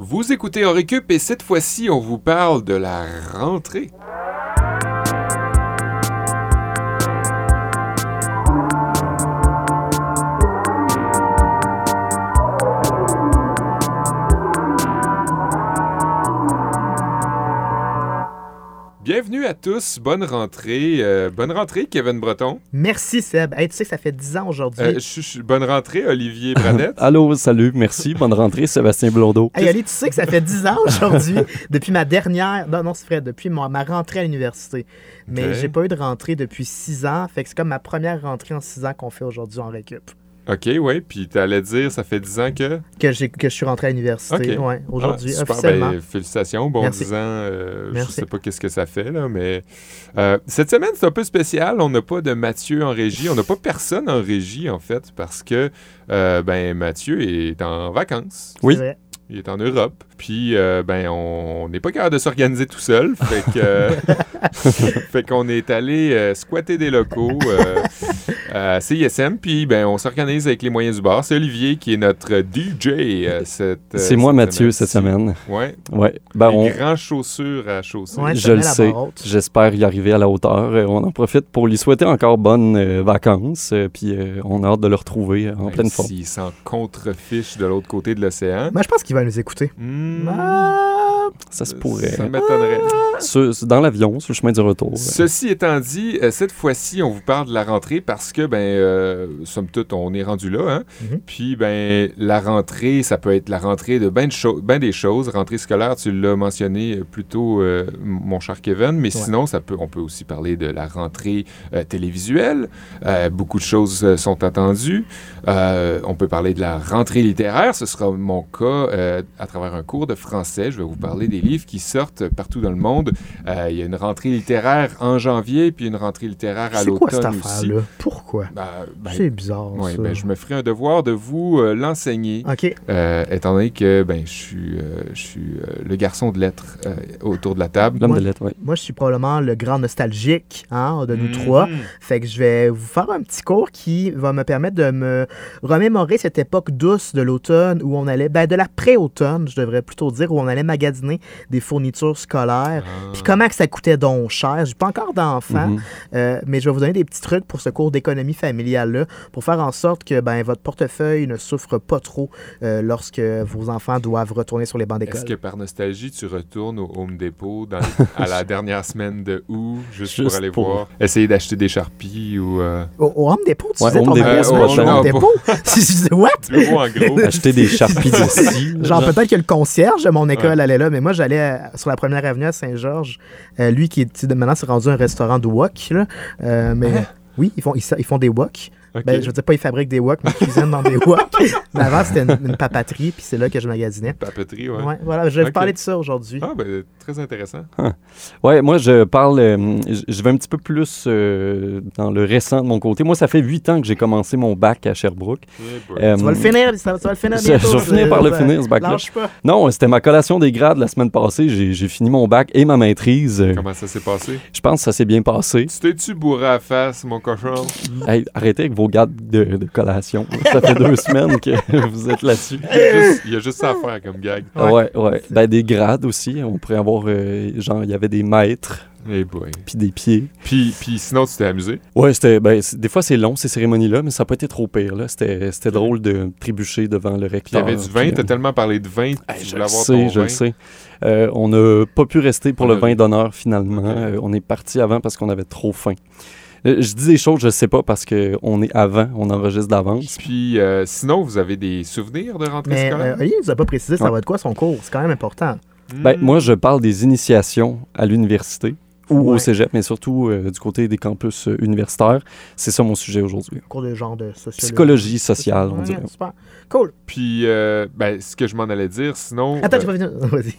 Vous écoutez On Récup et cette fois-ci, on vous parle de la rentrée. À tous, bonne rentrée. Euh, bonne rentrée, Kevin Breton. Merci Seb. Hey, tu sais que ça fait 10 ans aujourd'hui. Euh, bonne rentrée, Olivier Bradette. Allô, salut, merci, bonne rentrée, Sébastien Blondeau. Hey Ali, tu sais que ça fait 10 ans aujourd'hui, depuis ma dernière. Non, non, c'est vrai, depuis ma, ma rentrée à l'université. Mais Ok. j'ai pas eu de rentrée depuis 6 ans. Fait que c'est comme ma première rentrée en 6 ans qu'on fait aujourd'hui en récup. OK, ouais, puis t'allais dire, ça fait 10 ans que... Que, j'ai- que je suis rentré à l'université. Ok. Ouais, aujourd'hui, Ah, super, officiellement. ben, félicitations, bon Merci. 10 ans. euh, je Merci. sais pas qu'est-ce que ça fait, là, mais euh, cette semaine, c'est un peu spécial. On n'a pas de Mathieu en régie. On n'a pas personne en régie, en fait, parce que euh, ben, Mathieu est en vacances. Oui. C'est vrai. Il est en Europe. Puis, euh, ben, on n'est pas capable de s'organiser tout seul. Fait que, euh, fait qu'on est allé euh, squatter des locaux euh, à CISM. Puis, ben, on s'organise avec les moyens du bord. C'est Olivier qui est notre DJ euh, cette C'est moi, cette Mathieu, cette semaine. Ouais. Ouais, ben, Les on, grands chaussures à chausser. Ouais, je le sais. J'espère y arriver à la hauteur. On en profite pour lui souhaiter encore bonnes euh, vacances, puis euh, on a hâte de le retrouver en Même pleine forme. S'il s'en contrefiche de l'autre côté de l'océan. Moi, je pense qu'il va nous écouter. Hmm, Ah, Ça se pourrait. Ça m'étonnerait. Sur- dans l'avion, sur le chemin du retour. Ceci étant dit, euh, cette fois-ci, on vous parle de la rentrée parce que, ben, euh, somme toute, on est rendu là. Hein? Mhm. Puis, ben, la rentrée, ça peut être la rentrée de ben, de cho- ben des choses. Rentrée scolaire, tu l'as mentionné euh, plus tôt, euh, mon cher Kevin. Mais Ouais. sinon, ça peut, on peut aussi parler de la rentrée euh, télévisuelle. Euh, beaucoup de choses euh, sont attendues. Euh, on peut parler de la rentrée littéraire. Ce sera mon cas euh, à travers un cours de français. Je vais vous parler des livres qui sortent partout dans le monde. Euh, Il y a une rentrée littéraire en janvier, puis une rentrée littéraire à c'est quoi cette l'automne aussi. affaire-là? Pourquoi? Ben, ben, c'est bizarre, ouais, ça. ben, je me ferai un devoir de vous euh, l'enseigner, OK. euh, étant donné que ben, je suis, euh, je suis euh, le garçon de lettres euh, autour de la table. L'homme moi- de lettres, oui. Moi, je suis probablement le grand nostalgique hein, de nous Mhm. trois. Fait que je vais vous faire un petit cours qui va me permettre de me remémorer cette époque douce de l'automne où on allait, ben de la pré-automne, je devrais plutôt dire, où on allait magasiner des fournitures scolaires. Ah. Puis comment que ça coûtait donc cher. J'ai pas encore d'enfants, Mhm. euh, mais je vais vous donner des petits trucs pour ce cours d'économie familiale-là, pour faire en sorte que ben, votre portefeuille ne souffre pas trop euh, lorsque vos enfants doivent retourner sur les bancs d'école. Est-ce que par nostalgie, tu retournes au Home Depot dans- à la dernière semaine de août, juste, pour aller pour- voir, essayer d'acheter des charpies ou euh, Au, au Home Depot, tu Ouais, disais Home ton Depot, euh, au- Home Depot? Je disais, what? gros en gros? Acheter des charpies d'ici. Genre, genre. peut-être que le concierge de mon école Ouais. allait là, mais moi, j'allais à- sur la première avenue à Saint-Georges. Euh, lui, qui est, maintenant, c'est rendu un restaurant de wok, là. Euh, mais oui, ils font, ils, ils font des wok. Ok. Ben, je veux dire, pas ils fabriquent des wok, mais ils cuisinent dans des wok. mais avant, c'était une, une papaterie, puis c'est là que je magasinais. Papeterie, ouais. Ouais, voilà, je vais vous parler de ça aujourd'hui. Ah, ben, très intéressant. Ouais, moi, je parle. euh, je- vais un petit peu plus euh, dans le récent de mon côté. Moi, ça fait huit ans que j'ai commencé mon bac à Sherbrooke. Eh. Euh, Tu vas le finir, ça, tu vas le finir je- bientôt. je vais finir par le finir, ce bac-là. Non, c'était ma collation des grades la semaine passée. J'ai j'ai fini mon bac et ma maîtrise. Comment ça s'est passé? Je pense que ça s'est bien passé. Tu t'es-tu bourré à face, mon cochon? Hey, arrêtez avec vos gardes de, de collation. Ça fait deux semaines que vous êtes là-dessus. Il y a juste, il y a juste ça à faire comme gag. Ouais. Ouais, ouais. Ben, des grades aussi. On pourrait avoir, euh, genre, il y avait des maîtres, Eh boy. puis des pieds. Puis, puis sinon, tu t'es amusé? Ouais, c'était. Ben, des fois, c'est long, ces cérémonies-là, mais ça n'a pas été trop pire. là. C'était c'était drôle de trébucher devant le Puis il y recteur. avait du vin, t'as euh, tellement parlé de vin, hey, tu je voulais le avoir sais, ton je vin. le sais. Euh, on n'a pas pu rester pour On le a- vin d'honneur finalement. Euh, on est parti avant parce qu'on avait trop faim. Euh, je dis des choses, je sais pas parce qu'on est avant, on enregistre d'avance. Puis euh, sinon, vous avez des souvenirs de rentrée Mais scolaire? euh, Olivier nous a pas précisé ça Ouais. va être quoi son cours. C'est quand même important. Ben, Hmm. moi, je parle des initiations à l'université ou au cégep, mais surtout euh, du côté des campus euh, universitaires. C'est ça mon sujet aujourd'hui. cours de genre de sociologie. Psychologie sociale, on Ouais, dirait. Super. Cool. Puis, euh, ben, ce que je m'en allais dire, sinon, Attends, euh, tu vas venir. Vas-y.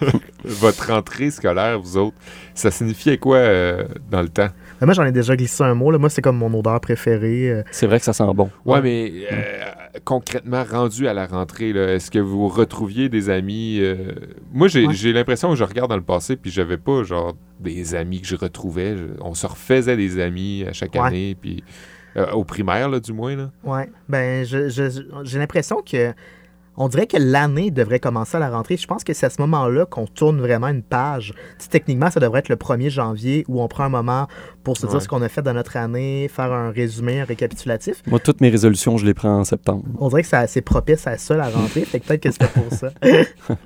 votre rentrée scolaire, vous autres, ça signifiait quoi euh, dans le temps? Mais moi, j'en ai déjà glissé un mot. Là. Moi, c'est comme mon odeur préférée. euh. C'est vrai que ça sent bon. Ouais, Ouais. mais euh, concrètement, rendu à la rentrée, là, est-ce que vous retrouviez des amis? euh, Moi, j'ai Ouais. j'ai l'impression que je regarde dans le passé, puis j'avais pas, genre, des amis que je retrouvais. Je- on se refaisait des amis à chaque Ouais. année, puis euh, au primaire, là, du moins, là. Ouais. Ben, je- je- j'ai l'impression que On dirait que l'année devrait commencer à la rentrée. Je pense que c'est à ce moment-là qu'on tourne vraiment une page. Tu sais, techniquement, ça devrait être le 1er janvier où on prend un moment pour se Ouais. dire ce qu'on a fait dans notre année, faire un résumé, un récapitulatif. Moi, toutes mes résolutions, je les prends en septembre. On dirait que c'est assez propice à ça, la rentrée. fait que peut-être que c'était pour ça.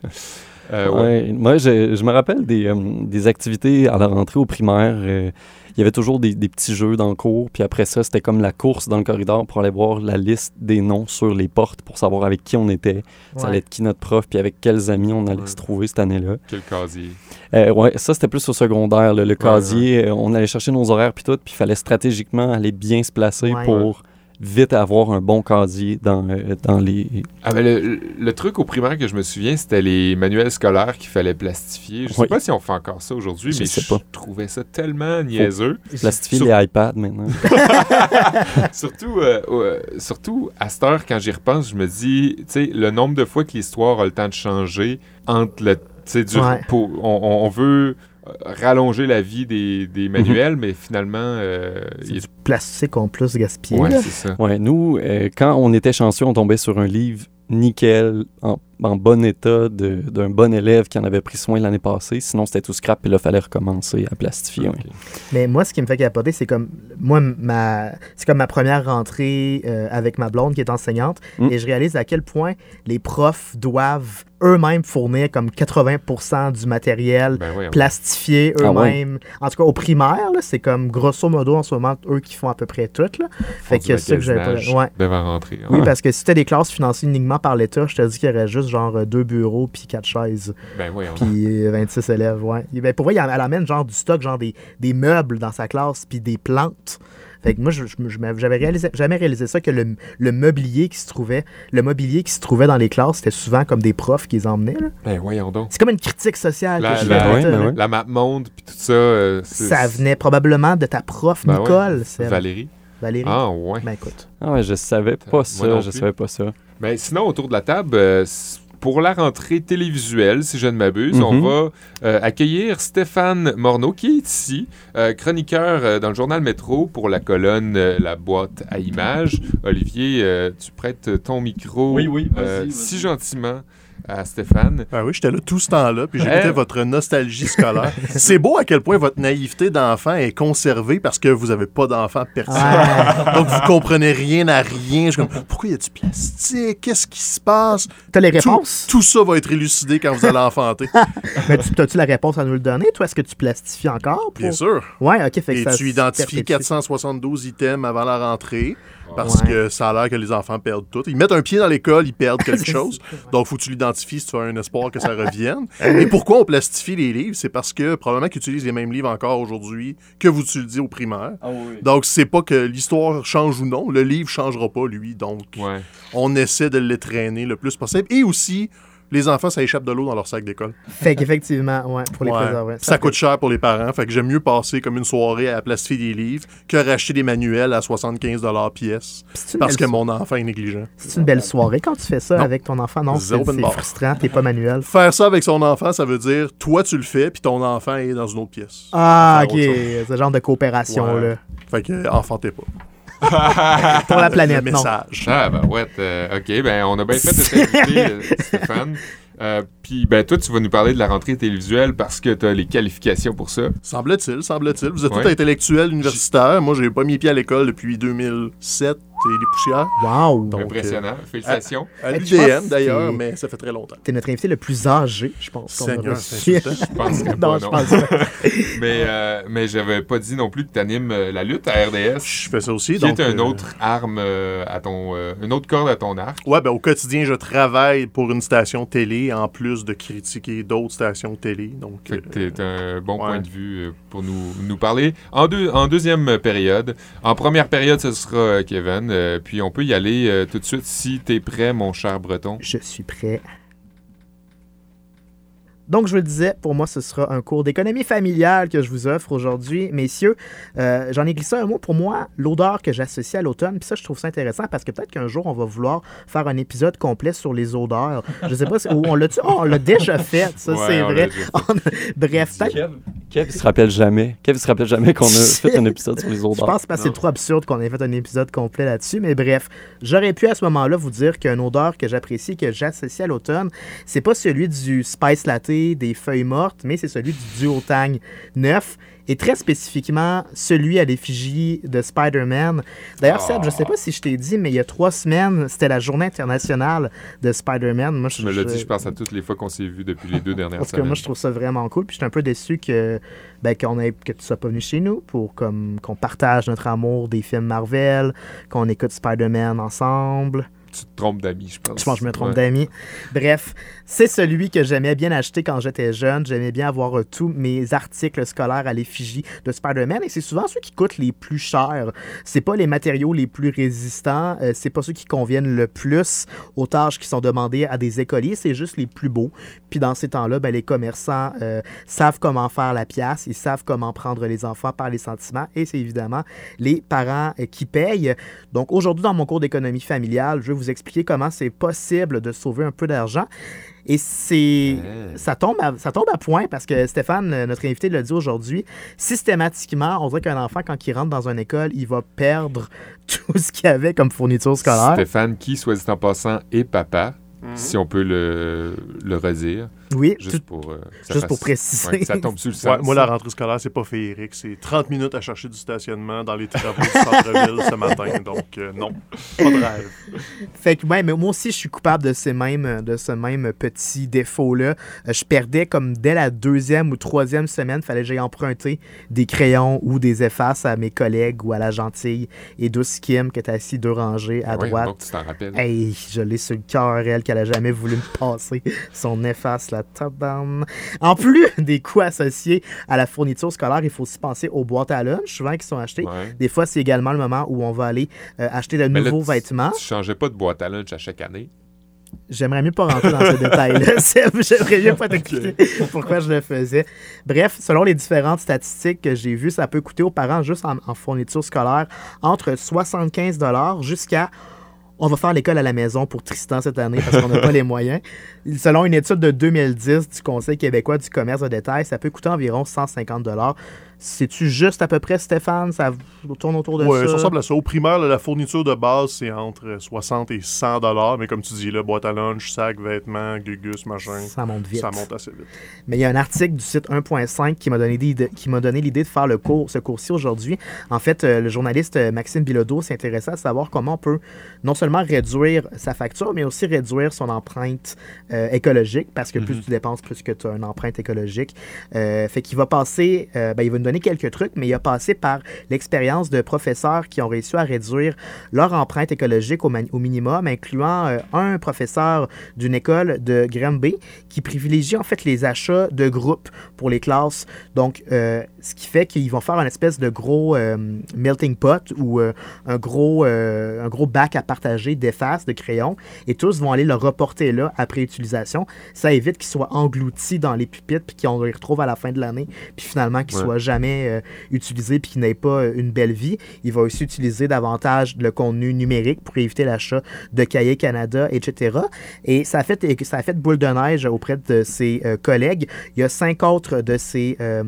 Euh, ouais. Ouais, moi, je, je me rappelle des, euh, des activités à la rentrée au primaire. euh, il y avait toujours des, des petits jeux dans le cours. Puis après ça, c'était comme la course dans le corridor pour aller voir la liste des noms sur les portes pour savoir avec qui on était. Ça Ouais. allait être qui notre prof, puis avec quels amis on allait Ouais. se trouver cette année-là. Quel casier. Euh, ouais, ça, c'était plus au secondaire. là, le casier, euh, on allait chercher nos horaires, puis tout. Puis il fallait stratégiquement aller bien se placer Ouais. pour vite avoir un bon casier dans, euh, dans les. Ah, ben le, truc au primaire que je me souviens, c'était les manuels scolaires qu'il fallait plastifier. Je sais Oui. pas si on fait encore ça aujourd'hui, Je mais sais je pas. trouvais ça tellement niaiseux. plastifier Sur- les iPads maintenant. surtout, euh, euh, surtout, à cette heure, quand j'y repense, je me dis, tu sais, le nombre de fois que l'histoire a le temps de changer entre le. tu sais, du- Ouais. on, veut rallonger la vie des, des manuels, mais finalement, euh, C'est il du plastique en plus gaspillé. Ouais, c'est ça. Ouais, nous, euh, quand on était chanceux, on tombait sur un livre nickel, en, en bon état, de- d'un bon élève qui en avait pris soin l'année passée. Sinon, c'était tout scrap, et là, il fallait recommencer à plastifier. ouais. Mais moi, ce qui me fait capoter, c'est comme moi, ma, c'est comme ma première rentrée euh, avec ma blonde qui est enseignante, Mm. et je réalise à quel point les profs doivent eux-mêmes fournir comme 80% du matériel Ben plastifié Ah eux-mêmes. En tout cas, au primaire, c'est comme grosso modo en ce moment eux qui font à peu près tout. Là. Fait que c'est ça que j'avais pas. Ouais. devant rentrer. Oui, parce que si c'était des classes financées uniquement par l'État, je te dis qu'il y aurait juste genre euh, deux bureaux puis quatre chaises Ben oui, puis euh, 26 élèves, ouais. Et ben, pour vrai, elle amène genre du stock, genre des, des meubles dans sa classe, puis des plantes. Fait que moi, je, j'avais réalisé, jamais réalisé ça, que le, le mobilier qui se trouvait, le mobilier qui se trouvait dans les classes, c'était souvent comme des profs qui les emmenaient, là. Ben voyons donc. C'est comme une critique sociale La- que je la- ouais, ben ouais. La map monde, puis tout ça. euh, Ça venait probablement de ta prof, Ben ouais. Nicole, Valérie. Valérie. Ah, ouais. Ben écoute. Ah ouais, je savais pas ça, je savais pas ça. Ben, sinon, autour de la table, euh, pour la rentrée télévisuelle, si je ne m'abuse, on Mhm. va euh, accueillir Stéphane Morneau, qui est ici, euh, chroniqueur euh, dans le journal Métro pour la colonne euh, La boîte à images. Olivier, euh, tu prêtes ton micro Oui, oui, euh, si gentiment à Stéphane. Ah oui, j'étais là tout ce temps-là, puis j'écoutais Eh. votre nostalgie scolaire. C'est beau à quel point votre naïveté d'enfant est conservée parce que vous n'avez pas d'enfant pertinent. Ouais. Donc, vous comprenez rien à rien. Je suis comme, pourquoi y a du plastique? Qu'est-ce qui se passe? T'as les réponses? tout ça va être élucidé quand vous allez enfanter. Mais tu, as-tu la réponse à nous le donner? Toi, est-ce que tu plastifies encore? Pour... Bien sûr. Ouais, ok. Fait que Et ça tu identifies perpétue. 472 items avant la rentrée parce Ouais. que ça a l'air que les enfants perdent tout. Ils mettent un pied dans l'école, ils perdent quelque chose. Donc, faut que tu l'identifies si tu as un espoir que ça revienne. Et pourquoi on plastifie les livres? C'est parce que probablement qu'ils utilisent les mêmes livres encore aujourd'hui que vous utilisez au primaire. Donc, c'est pas que l'histoire change ou non. Le livre changera pas, lui. Donc, Ouais. on essaie de les traîner le plus possible. Et aussi, les enfants, ça échappe de l'eau dans leur sac d'école. Fait qu'effectivement, ouais, pour les Ouais. préserver. Ça, coûte cher pour les parents. Fait que j'aime mieux passer comme une soirée à plastifier des livres que racheter des manuels à 75 pièce parce que mon enfant est négligent. c'est une belle soirée quand tu fais ça Non. avec ton enfant. Non, c'est frustrant, t'es pas manuel. Faire ça avec son enfant, ça veut dire toi tu le fais puis ton enfant est dans une autre pièce. Ah, ok. Ce genre de coopération, Ouais. là. Fait que enfantez pas. Pour la planète, Le non. message. Ah, ben ouais. euh, OK, ben on a bien fait de t'inviter, euh, Stéphane. Euh, Puis, ben toi, tu vas nous parler de la rentrée télévisuelle parce que tu as les qualifications pour ça. Semble-t-il, semble-t-il. Vous êtes Ouais. tous intellectuels universitaires. Moi, j'ai pas mis pied à l'école depuis 2007 et les poussières. Wow. Donc, Impressionnant. Félicitations. À pense l'UDN que d'ailleurs, c'est- mais ça fait très longtemps. T'es notre invité le plus âgé, je pense. Seigneur, c'est. Je non, pas, je non. pense pas. Mais, euh, mais j'avais pas dit non plus que tu animes la lutte à RDS. Je fais ça aussi. Qui donc, est une euh, autre arme euh, à ton. euh, une autre corde à ton arc. Ouais, ben au quotidien, je travaille pour une station télé en plus de critiquer d'autres stations télé. Donc, Fait que euh, t'es un bon ouais. point de vue euh, pour nous, nous parler. En, deux, en deuxième période, en première période, ce sera euh, Kevin. Euh, puis on peut y aller euh, tout de suite si t'es prêt, mon cher Breton. Je suis prêt. Donc, je vous le disais, pour moi, ce sera un cours d'économie familiale que je vous offre aujourd'hui. Messieurs, euh, j'en ai glissé un mot. Pour moi, l'odeur que j'associe à l'automne, puis ça, je trouve ça intéressant parce que peut-être qu'un jour, on va vouloir faire un épisode complet sur les odeurs. Je sais pas si... ou on l'a oh, on l'a déjà fait, ça, Ouais, c'est vrai. On- Bref, peut-être... Kev, il se rappelle jamais. Kev, il se rappelle jamais qu'on a fait un épisode sur les Je odeurs. pense parce que c'est trop absurde qu'on ait fait un épisode complet là-dessus. Mais bref, j'aurais pu à ce moment-là vous dire qu'un odeur que j'apprécie, que j'associe à l'automne, c'est pas celui du spice latte, des feuilles mortes, mais c'est celui du duotang neuf. Et très spécifiquement, celui à l'effigie de Spider-Man. D'ailleurs, Seb, je sais pas si je t'ai dit, mais il y a trois semaines, c'était la journée internationale de Spider-Man. Moi, Tu me l'as dit, je pense à toutes les fois qu'on s'est vus depuis les deux dernières Parce que semaines. moi, je trouve ça vraiment cool. Puis je suis un peu déçu que, ben, qu'on ait, que tu sois pas venu chez nous pour comme, qu'on partage notre amour des films Marvel, qu'on écoute Spider-Man ensemble. Tu te trompes d'amis, je pense. Je pense que je me trompe Ouais. d'amis. Bref, c'est celui que j'aimais bien acheter quand j'étais jeune. J'aimais bien avoir euh, tous mes articles scolaires à l'effigie de Spider-Man. Et c'est souvent ceux qui coûtent les plus chers. C'est pas les matériaux les plus résistants. euh, c'est pas ceux qui conviennent le plus aux tâches qui sont demandées à des écoliers. C'est juste les plus beaux. Puis dans ces temps-là, ben, les commerçants euh, savent comment faire la pièce. Ils savent comment prendre les enfants par les sentiments. Et c'est évidemment les parents euh, qui payent. Donc aujourd'hui, dans mon cours d'économie familiale, je vais vous expliquer comment c'est possible de sauver un peu d'argent. Et c'est. Ça, tombe à, ça tombe à point parce que Stéphane, euh, notre invité, l'a dit aujourd'hui. Systématiquement, on dirait qu'un enfant, quand il rentre dans une école, il va perdre tout ce qu'il avait comme fourniture scolaire. Stéphane, qui, soit dit en passant, est papa, si on peut le, le redire, Oui, juste tout- pour, euh, ça juste pour préciser. ouais, ça tombe sur le Ouais, sens. moi, la rentrée scolaire, c'est pas féerique. C'est 30 minutes à chercher du stationnement dans les travaux du centre-ville ce matin. Donc, euh, non, pas de rêve. Fait que ouais, mais moi aussi, je suis coupable de, ces mêmes, de ce même petit défaut-là. Euh, je perdais comme dès la deuxième ou troisième semaine, fallait que j'aille emprunter des crayons ou des effaces à mes collègues ou à la gentille et douce Kim qui était assis deux rangées à Ah ouais, droite. donc tu t'en rappelles. Hey, je l'ai sur le cœur, elle, qu'elle a jamais voulu me passer. Son efface, la tabarne. En plus des coûts associés à la fourniture scolaire, il faut aussi penser aux boîtes à lunch, souvent qui sont achetées. Ouais. Des fois, c'est également le moment où on va aller euh, acheter de Mais nouveaux vêtements. Tu changeais pas de boîte à lunch à chaque année? J'aimerais mieux pas rentrer dans ce détail-là. Seb. J'aimerais mieux pas t'expliquer pourquoi je le faisais. Bref, selon les différentes statistiques que j'ai vues, ça peut coûter aux parents juste en, en fourniture scolaire entre 75 jusqu'à on va faire l'école à la maison pour Tristan cette année parce qu'on n'a pas les moyens. Selon une étude de 2010 du Conseil québécois du commerce de détail, ça peut coûter environ 150 C'est-tu juste à peu près, Stéphane? Ça tourne autour de Ouais, ça? ça ressemble à ça. Au primaire, là, la fourniture de base, c'est entre 60 et 100 dollars. Mais comme tu dis, là, boîte à lunch, sac, vêtements, gugus, machin, Ça monte vite. ça monte assez vite. Mais il y a un article du site 1.5 qui m'a donné l'idée de faire le cours, ce cours-ci aujourd'hui. En fait, euh, le journaliste euh, Maxime Bilodeau s'intéressait à savoir comment on peut non seulement réduire sa facture, mais aussi réduire son empreinte euh, écologique, parce que plus tu dépenses, plus que tu as une empreinte écologique. Euh, fait qu'il va passer, euh, ben, il va nous donner quelques trucs, mais il a passé par l'expérience de professeurs qui ont réussi à réduire leur empreinte écologique au, au minimum, incluant euh, un professeur d'une école de Granby qui privilégie en fait les achats de groupes pour les classes. Donc, euh, ce qui fait qu'ils vont faire une espèce de gros euh, melting pot ou un, gros, un gros bac à partager d'effaces, de crayons, et tous vont aller le reporter là après utilisation. Ça évite qu'ils soient engloutis dans les pupitres puis qu'on les retrouve à la fin de l'année, puis finalement qu'ils Ouais. soient jamais euh, utilisés puis qu'ils n'aient pas euh, une belle vie. Il va aussi utiliser davantage le contenu numérique pour éviter l'achat de cahiers Canada, etc. Et ça a fait, ça a fait boule de neige auprès de ses euh, collègues. Il y a cinq autres de ses euh,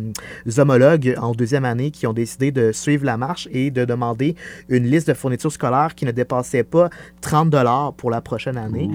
homologues en deuxième année qui ont décidé de suivre la marche et de demander une liste de fournitures scolaires qui ne dépassait pas 30 dollars pour la prochaine année.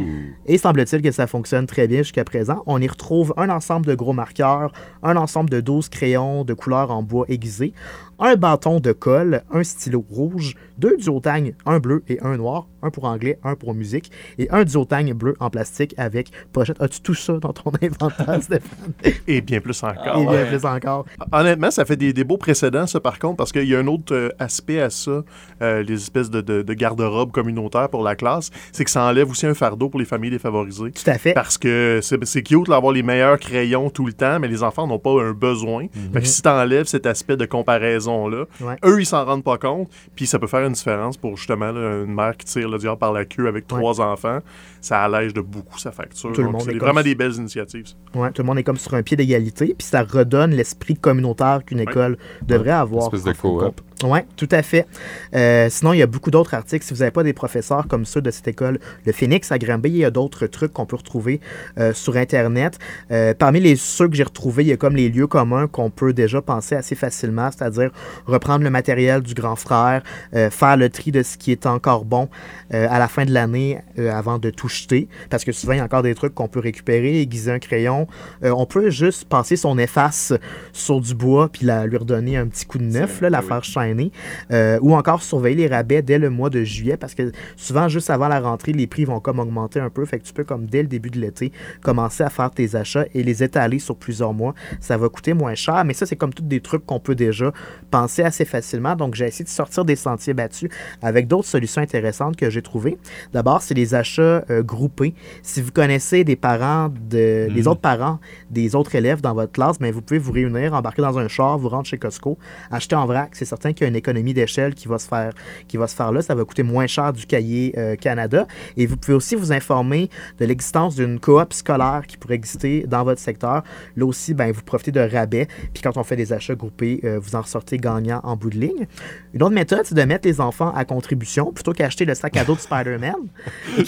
Et semble-t-il que ça fonctionne très bien jusqu'à présent. On y retrouve un ensemble de gros marqueurs, un ensemble de 12 crayons de couleur en bois aiguisé, un bâton de colle, un stylo rouge, deux duotangs, un bleu et un noir, un pour anglais, un pour musique, et un duotang bleu en plastique avec pochette. As-tu tout ça dans ton inventaire, Stéphane? Et bien plus encore. Et bien plus encore. Honnêtement, ça fait des, des beaux précédents, ça, par contre, parce qu'il y a un autre euh, aspect à ça, euh, les espèces de, de- de garde-robe communautaire pour la classe, c'est que ça enlève aussi un fardeau pour les familles défavorisées. Tout à fait. Parce que c'est cute d'avoir les meilleurs crayons tout le temps, mais les enfants n'ont pas un besoin. Fait que si t'enlèves cet aspect de comparaison-là, Ouais. eux, ils s'en rendent pas compte, puis ça peut faire une différence pour justement là, une mère qui tire le diable par la queue avec Ouais. trois enfants. Ça allège de beaucoup sa facture. Tout le Donc, monde c'est vraiment des belles initiatives. Ouais, tout le monde est comme sur un pied d'égalité, puis ça redonne l'esprit communautaire qu'une école devrait avoir. Espèce de coop. Oui, tout à fait. Euh, sinon, il y a beaucoup d'autres articles. Si vous n'avez pas des professeurs comme ceux de cette école, le Phoenix à Granby, il y a d'autres trucs qu'on peut retrouver euh, sur Internet. Euh, parmi les ceux que j'ai retrouvés, il y a comme les lieux communs qu'on peut déjà penser assez facilement, c'est-à-dire reprendre le matériel du grand frère, euh, faire le tri de ce qui est encore bon euh, à la fin de l'année euh, avant de tout jeter, parce que souvent, il y a encore des trucs qu'on peut récupérer, aiguiser un crayon. Euh, on peut juste passer son efface sur du bois puis la, lui redonner un petit coup de neuf, là, la oui. faire shiner. Euh, ou encore surveiller les rabais dès le mois de juillet parce que souvent, juste avant la rentrée, les prix vont comme augmenter un peu. Fait que tu peux, comme dès le début de l'été, commencer à faire tes achats et les étaler sur plusieurs mois. Ça va coûter moins cher, mais ça, c'est comme tous des trucs qu'on peut déjà penser assez facilement. Donc, j'ai essayé de sortir des sentiers battus avec d'autres solutions intéressantes que j'ai trouvées. D'abord, c'est les achats euh, groupés. Si vous connaissez des parents, de, les Mhm. autres parents des autres élèves dans votre classe, ben, vous pouvez vous réunir, embarquer dans un char, vous rendre chez Costco, acheter en vrac. C'est certain qu'il y a une économie d'échelle qui va se faire qui va se faire là. Ça va coûter moins cher du cahier euh, Canada. Et vous pouvez aussi vous informer de l'existence d'une coop scolaire qui pourrait exister dans votre secteur. Là aussi, ben, vous profitez de rabais. Puis quand on fait des achats groupés, euh, vous en ressortez gagnant en bout de ligne. Une autre méthode, c'est de mettre les enfants à contribution plutôt qu'acheter le sac à dos de Spider-Man. Je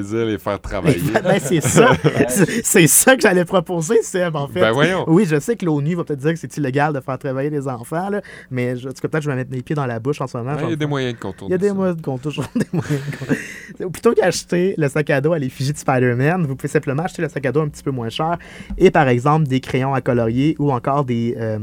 dire les faire travailler. Ben, c'est ça. C'est- ça que j'allais proposer, Seb, en fait. Ben voyons. Oui, je sais que l'ONU va peut-être dire que c'est illégal de faire travailler les enfants, là, mais je, en tout cas, peut-être que je vais mettre mes pieds dans la bouche en ce moment. Ben, Il y a des moyens de contourner Il y a des moyens de con- Plutôt qu'acheter le sac à dos à l'effigie de Spider-Man, vous pouvez simplement acheter le sac à dos un petit peu moins cher et par exemple des crayons à colorier ou encore des, euh,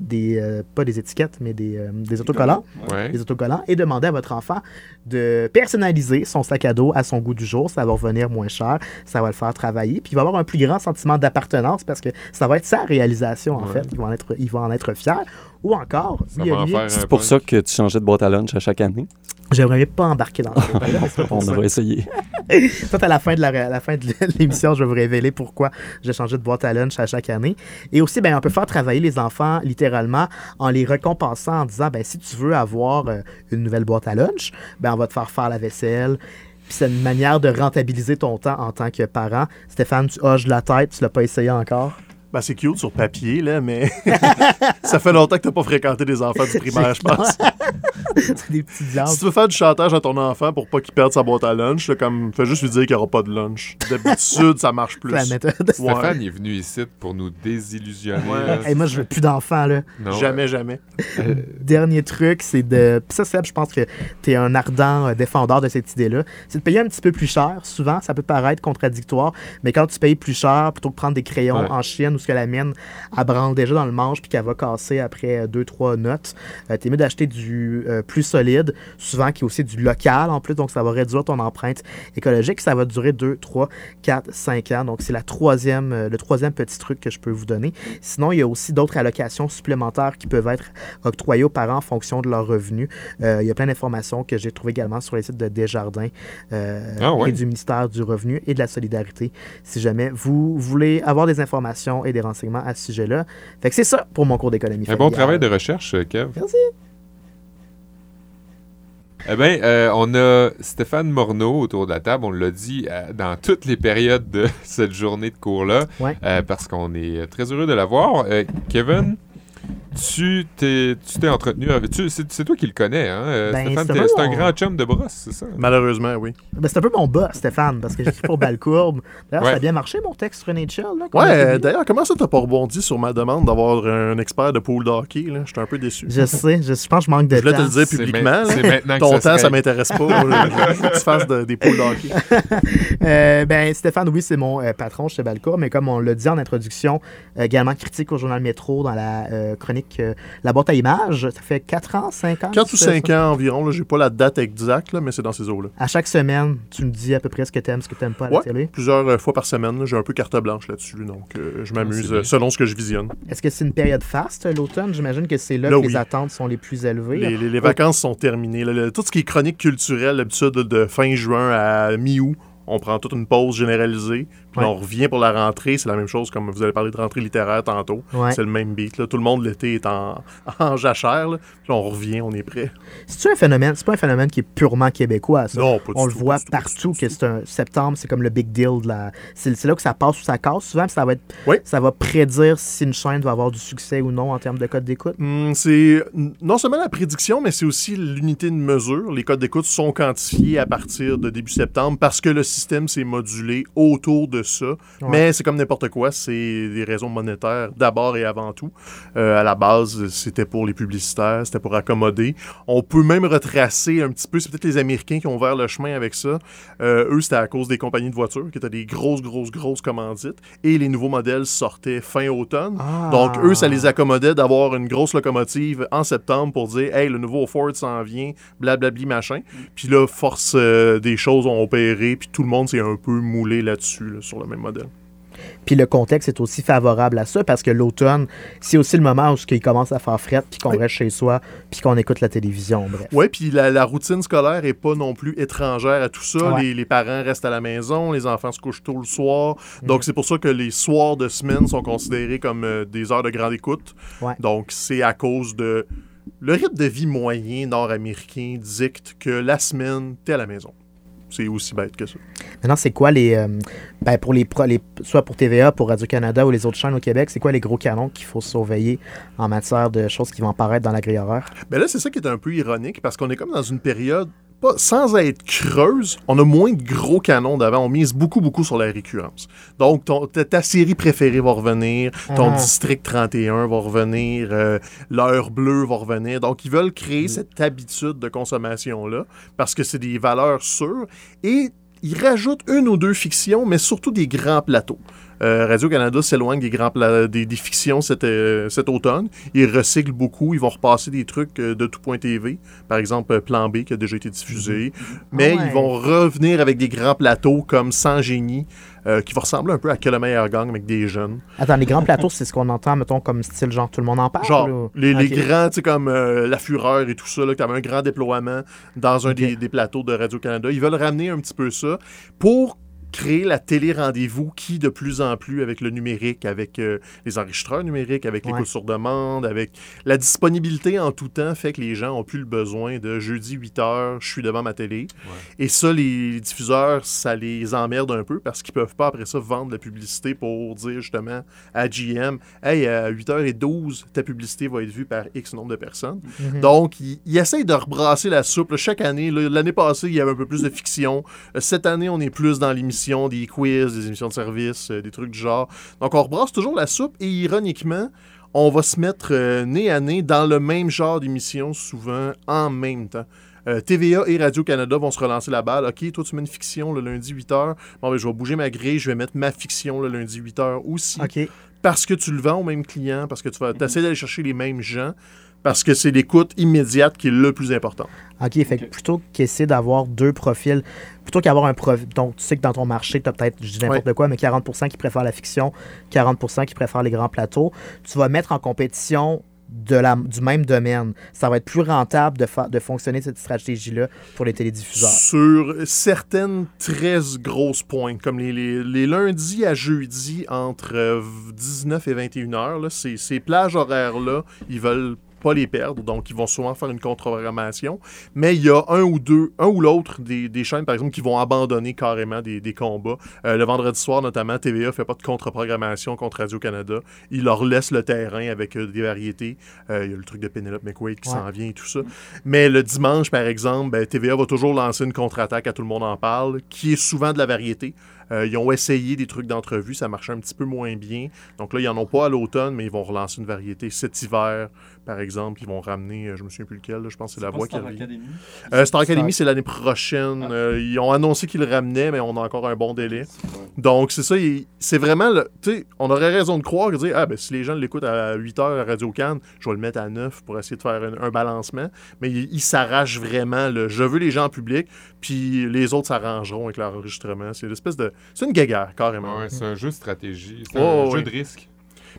des euh, pas des étiquettes, mais des, euh, des autocollants, Ouais. des autocollants et demander à votre enfant de personnaliser son sac à dos à son goût du jour. Ça va revenir moins cher, ça va le faire travailler, puis il va avoir un plus grand sentiment d'appartenance parce que ça va être sa réalisation en Ouais. fait. Il va en être, il va en être fier. Ou encore, Ça C'est pour ça que tu changeais de boîte à lunch à chaque année. j'aimerais pas embarquer dans pour On ça. devrait essayer. Peut-être à la fin de la, à la fin de l'émission, je vais vous révéler pourquoi j'ai changé de boîte à lunch à chaque année. Et aussi, ben, on peut faire travailler les enfants littéralement en les récompensant en disant, ben, si tu veux avoir euh, une nouvelle boîte à lunch, ben, on va te faire faire la vaisselle. C'est une manière de rentabiliser ton temps en tant que parent. Stéphane, tu hoches la tête, tu l'as pas essayé encore? Ben, c'est cute sur papier, là, mais ça fait longtemps que t'as pas fréquenté des enfants du primaire, je pense. c'est des petits. Si tu veux faire du chantage à ton enfant pour pas qu'il perde sa boîte à lunch, là, comme, fais juste lui dire qu'il n'y aura pas de lunch. D'habitude, ça marche plus. La méthode. Ouais. Stéphane est venu ici pour nous désillusionner. Ouais. Hey, moi, je veux plus d'enfants, là. Non, Jamais, jamais. dernier truc, c'est de. Puis ça, Seb, je pense que tu es un ardent euh, défendeur de cette idée-là. C'est de payer un petit peu plus cher. Souvent, ça peut paraître contradictoire, mais quand tu payes plus cher, plutôt que prendre des crayons Ouais. en chienne ce que la mienne, elle branle déjà dans le manche puis qu'elle va casser après 2-3 notes, euh, t'es mieux d'acheter du euh, plus solide, souvent qui est aussi du local en plus, donc ça va réduire ton empreinte écologique. Ça va durer 2, 3, 4, 5 ans. Donc, c'est la troisième, euh, le troisième petit truc que je peux vous donner. Sinon, il y a aussi d'autres allocations supplémentaires qui peuvent être octroyées aux parents en fonction de leurs revenus. Euh, il y a plein d'informations que j'ai trouvées également sur les sites de Desjardins Ah ouais? et du ministère du Revenu et de la Solidarité, si jamais vous voulez avoir des informations et des renseignements à ce sujet-là. Fait que c'est ça pour mon cours d'économie Un bon travail de recherche, euh, Kev. Merci. Eh bien, euh, on a Stéphane Morneau autour de la table, on l'a dit euh, dans toutes les périodes de cette journée de cours-là, Ouais. euh, parce qu'on est très heureux de l'avoir. Kevin, tu t'es tu t'es entretenu avec... tu- C'est c'est toi qui le connais, hein? euh, Ben, Stéphane, c'est un grand chum de brosse, c'est ça? Malheureusement, oui. Ben, c'est un peu mon boss, Stéphane, parce que j'écris pour Balcourbe. D'ailleurs, Ouais. ça a bien marché, mon texte sur NHL. Là, Ouais, euh, d'ailleurs, comment ça t'as pas rebondi sur ma demande d'avoir un expert de pool de hockey, là? J'étais un peu déçu. Je sais, je, je pense que je manque de Je voulais temps. te le dire C'est publiquement, là. c'est maintenant que Ton ça temps, serait- ça m'intéresse pas. là. Faut que tu fasses de- des poules de hockey. Euh, ben, Stéphane, oui, c'est mon euh, patron chez Balcour, mais comme on l'a dit en introduction, euh, également critique au journal Métro dans la euh, chronique euh, La boîte à images. Ça fait 4 ans, 5 ans. 4 que ou tu fais 5 ça? ans environ, là, j'ai pas la date exacte, là, mais c'est dans ces eaux-là. À chaque semaine, tu me dis à peu près ce que t'aimes, ce que t'aimes pas à la télé. Plusieurs euh, fois par semaine, j'ai un peu carte blanche là-dessus, donc euh, je m'amuse bien. euh, selon ce que je visionne. Est-ce que c'est une période faste, l'automne? J'imagine que c'est là, Là, que les attentes sont les plus élevées. Les, les- les vacances sont terminées. là. Le- tout ce qui est chronique culturelle, d'habitude, de fin juin à mi-août, on prend toute une pause généralisée, puis Ouais. on revient pour la rentrée. C'est la même chose, comme vous avez parlé de rentrée littéraire tantôt. Ouais. C'est le même beat. Là. Tout le monde l'été est en, en jachère. Là. Puis on revient, on est prêt. C'est un phénomène, c'est pas un phénomène qui est purement québécois, ça? Non, pas du On le voit tout, partout tout, que c'est un septembre, c'est comme le big deal de la. C'est là que ça passe ou ça casse souvent, puis ça va être, Oui. ça va prédire si une chaîne va avoir du succès ou non en termes de code d'écoute? Hum, c'est non seulement la prédiction, mais c'est aussi l'unité de mesure. Les codes d'écoute sont quantifiés à partir de début septembre parce que le système s'est modulé autour de ça. Mais c'est comme n'importe quoi, c'est des raisons monétaires d'abord et avant tout. Euh, à la base, c'était pour les publicitaires, c'était pour accommoder. On peut même retracer un petit peu, c'est peut-être les Américains qui ont ouvert le chemin avec ça. Euh, eux, c'était à cause des compagnies de voitures qui étaient des grosses, grosses, grosses commandites. Et les nouveaux modèles sortaient fin automne. Ah. Donc, eux, ça les accommodait d'avoir une grosse locomotive en septembre pour dire Hey, le nouveau Ford s'en vient, blablabli, machin. Puis là, force euh, des choses ont opéré, puis tout le monde s'est un peu moulé là-dessus, là, sur le même modèle. Puis le contexte est aussi favorable à ça parce que l'automne, c'est aussi le moment où il commence à faire fret, puis qu'on Oui. reste chez soi, puis qu'on écoute la télévision. Ouais, puis la, la routine scolaire est pas non plus étrangère à tout ça. Ouais. Les, les parents restent à la maison, les enfants se couchent tôt le soir. Mm. Donc, c'est pour ça que les soirs de semaine sont considérés comme euh, des heures de grande écoute. Ouais. Donc, c'est à cause de. Le rythme de vie moyen nord-américain dicte que la semaine, t'es à la maison. C'est aussi bête que ça. Maintenant, c'est quoi les, euh, ben pour les, pro- les. Soit pour TVA, pour Radio-Canada ou les autres chaînes au Québec, c'est quoi les gros canons qu'il faut surveiller en matière de choses qui vont apparaître dans la grille horaire? Ben là, c'est ça qui est un peu ironique parce qu'on est comme dans une période, pas, sans être creuse, on a moins de gros canons d'avant. On mise beaucoup, beaucoup sur la récurrence. Donc, ton- ta, ta série préférée va revenir, ton Ah. District 31 va revenir, euh, l'heure bleue va revenir. Donc, ils veulent créer cette habitude de consommation-là parce que c'est des valeurs sûres et ils rajoutent une ou deux fictions, mais surtout des grands plateaux. Euh, Radio-Canada s'éloigne des, grands des, des fictions cet, euh, cet automne. Ils recyclent beaucoup. Ils vont repasser des trucs euh, de tout.tv. Par exemple, Plan B qui a déjà été diffusé. Mais Ah ouais. ils vont revenir avec des grands plateaux comme Sans Génie, euh, qui va ressembler un peu à Que le meilleur gang avec des jeunes. Attends, les grands plateaux, c'est ce qu'on entend, mettons, comme style genre tout le monde en parle? Genre, ou- les, grands, tu sais, comme euh, La Fureur et tout ça, là, qui avait un grand déploiement dans un des, des plateaux de Radio-Canada. Ils veulent ramener un petit peu ça pour créer la télé rendez-vous qui, de plus en plus, avec le numérique, avec euh, les enregistreurs numériques, avec Ouais. l'écoute sur demande, avec la disponibilité en tout temps, fait que les gens ont plus le besoin de jeudi 8 heures, je suis devant ma télé. Et ça, les diffuseurs, ça les emmerde un peu parce qu'ils peuvent pas, après ça, vendre la publicité pour dire justement à GM Hey, à 8h12, ta publicité va être vue par X nombre de personnes. Mhm. Donc, ils, ils essayent de rebrasser la soupe. là. Chaque année, l'année passée, il y avait un peu plus de fiction. Euh, Cette année, on est plus dans l'émission, des quiz, des émissions de service, euh, des trucs du genre. Donc, on rebrasse toujours la soupe et ironiquement, on va se mettre euh, nez à nez dans le même genre d'émission, souvent en même temps. Euh, TVA et Radio-Canada vont se relancer la balle. OK, toi, tu mets une fiction le lundi 8h. Bon, ben, je vais bouger ma grille, je vais mettre ma fiction le lundi 8h aussi OK. parce que tu le vends au même client, parce que tu vas essaies d'aller chercher les mêmes gens, parce que c'est l'écoute immédiate qui est le plus important. OK, fait que plutôt qu'essayer d'avoir deux profils, plutôt qu'avoir un profil. Donc, tu sais que dans ton marché, tu as peut-être, je dis n'importe quoi, mais 40% qui préfèrent la fiction, 40% qui préfèrent les grands plateaux. Tu vas mettre en compétition de la, du même domaine. Ça va être plus rentable de, fa- de fonctionner cette stratégie-là pour les télédiffuseurs. Sur certaines très grosses pointes, comme les, les- les lundis à jeudi entre euh, 19 et 21 heures, là, ces, ces plages horaires-là, ils veulent pas les perdre, donc ils vont souvent faire une contre-programmation. Mais il y a un ou deux, un ou l'autre des, des chaînes, par exemple, qui vont abandonner carrément des, des combats. Euh, le vendredi soir, notamment, TVA fait pas de contre-programmation contre Radio-Canada. Ils leur laissent le terrain avec euh, des variétés. Euh, Il y a le truc de Penelope McQuaid qui Ouais. s'en vient et tout ça. Mais le dimanche, par exemple, ben, TVA va toujours lancer une contre-attaque à Tout le monde en parle, qui est souvent de la variété. Euh, ils ont essayé des trucs d'entrevue, ça marchait un petit peu moins bien. Donc là, ils n'en ont pas à l'automne, mais ils vont relancer une variété. Cet hiver, par exemple, ils vont ramener, euh, je me souviens plus lequel, là, je pense que c'est La Voix qui revient. Euh, Star Academy, c'est l'année prochaine. Euh, ils ont annoncé qu'ils le ramenaient, mais on a encore un bon délai. Donc, c'est ça. C'est vraiment. le- Tu sais, on aurait raison de croire et dire Ah, ben, si les gens l'écoutent à 8 h à Radio Cannes, je vais le mettre à 9 pour essayer de faire un, un balancement. Mais il, il s'arrache vraiment. Le, je veux les gens en public, puis les autres s'arrangeront avec leur enregistrement. C'est une espèce de. C'est une guéguerre, carrément. Ouais, c'est un jeu de stratégie. C'est Oh, un jeu de risque.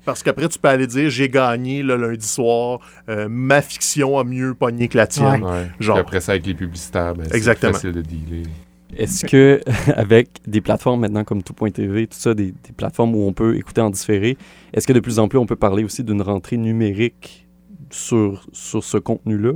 Parce qu'après, tu peux aller dire J'ai gagné le lundi soir, euh, ma fiction a mieux pogné que la tienne. Ouais. Genre. Puis après ça, avec les publicitaires, ben, c'est facile de dealer. Est-ce que, avec des plateformes maintenant comme tout.tv, tout ça, des, des plateformes où on peut écouter en différé, est-ce que de plus en plus on peut parler aussi d'une rentrée numérique sur, sur ce contenu-là?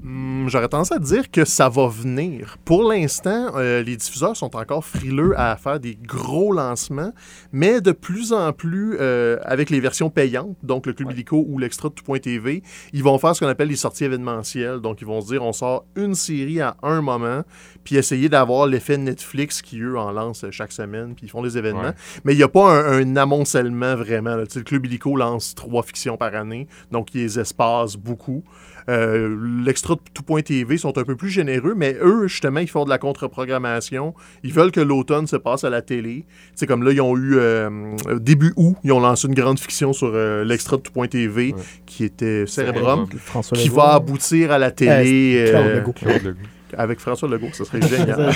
Hmm, J'aurais tendance à dire que ça va venir. Pour l'instant, euh, les diffuseurs sont encore frileux à faire des gros lancements, mais de plus en plus, euh, avec les versions payantes, donc le Club Ouais. Illico ou l'extra de tout.tv, ils vont faire ce qu'on appelle les sorties événementielles. Donc, ils vont se dire, on sort une série à un moment, puis essayer d'avoir l'effet Netflix qui, eux, en lancent chaque semaine, puis ils font des événements. Ouais. Mais il n'y a pas un, un amoncellement vraiment. là. Tu sais, Le Club Illico lance trois fictions par année, donc ils espacent beaucoup. Euh, L'extra de tout.tv sont un peu plus généreux, mais eux, justement, ils font de la contre-programmation. Ils veulent que l'automne se passe à la télé. C'est comme là, ils ont eu, euh, début août, ils ont lancé une grande fiction sur euh, l'extra de tout.tv Ouais. qui était Cérébrum. Qui va aboutir à la télé Claude Legault. Claude Legault. Avec François Legault. Ça serait génial.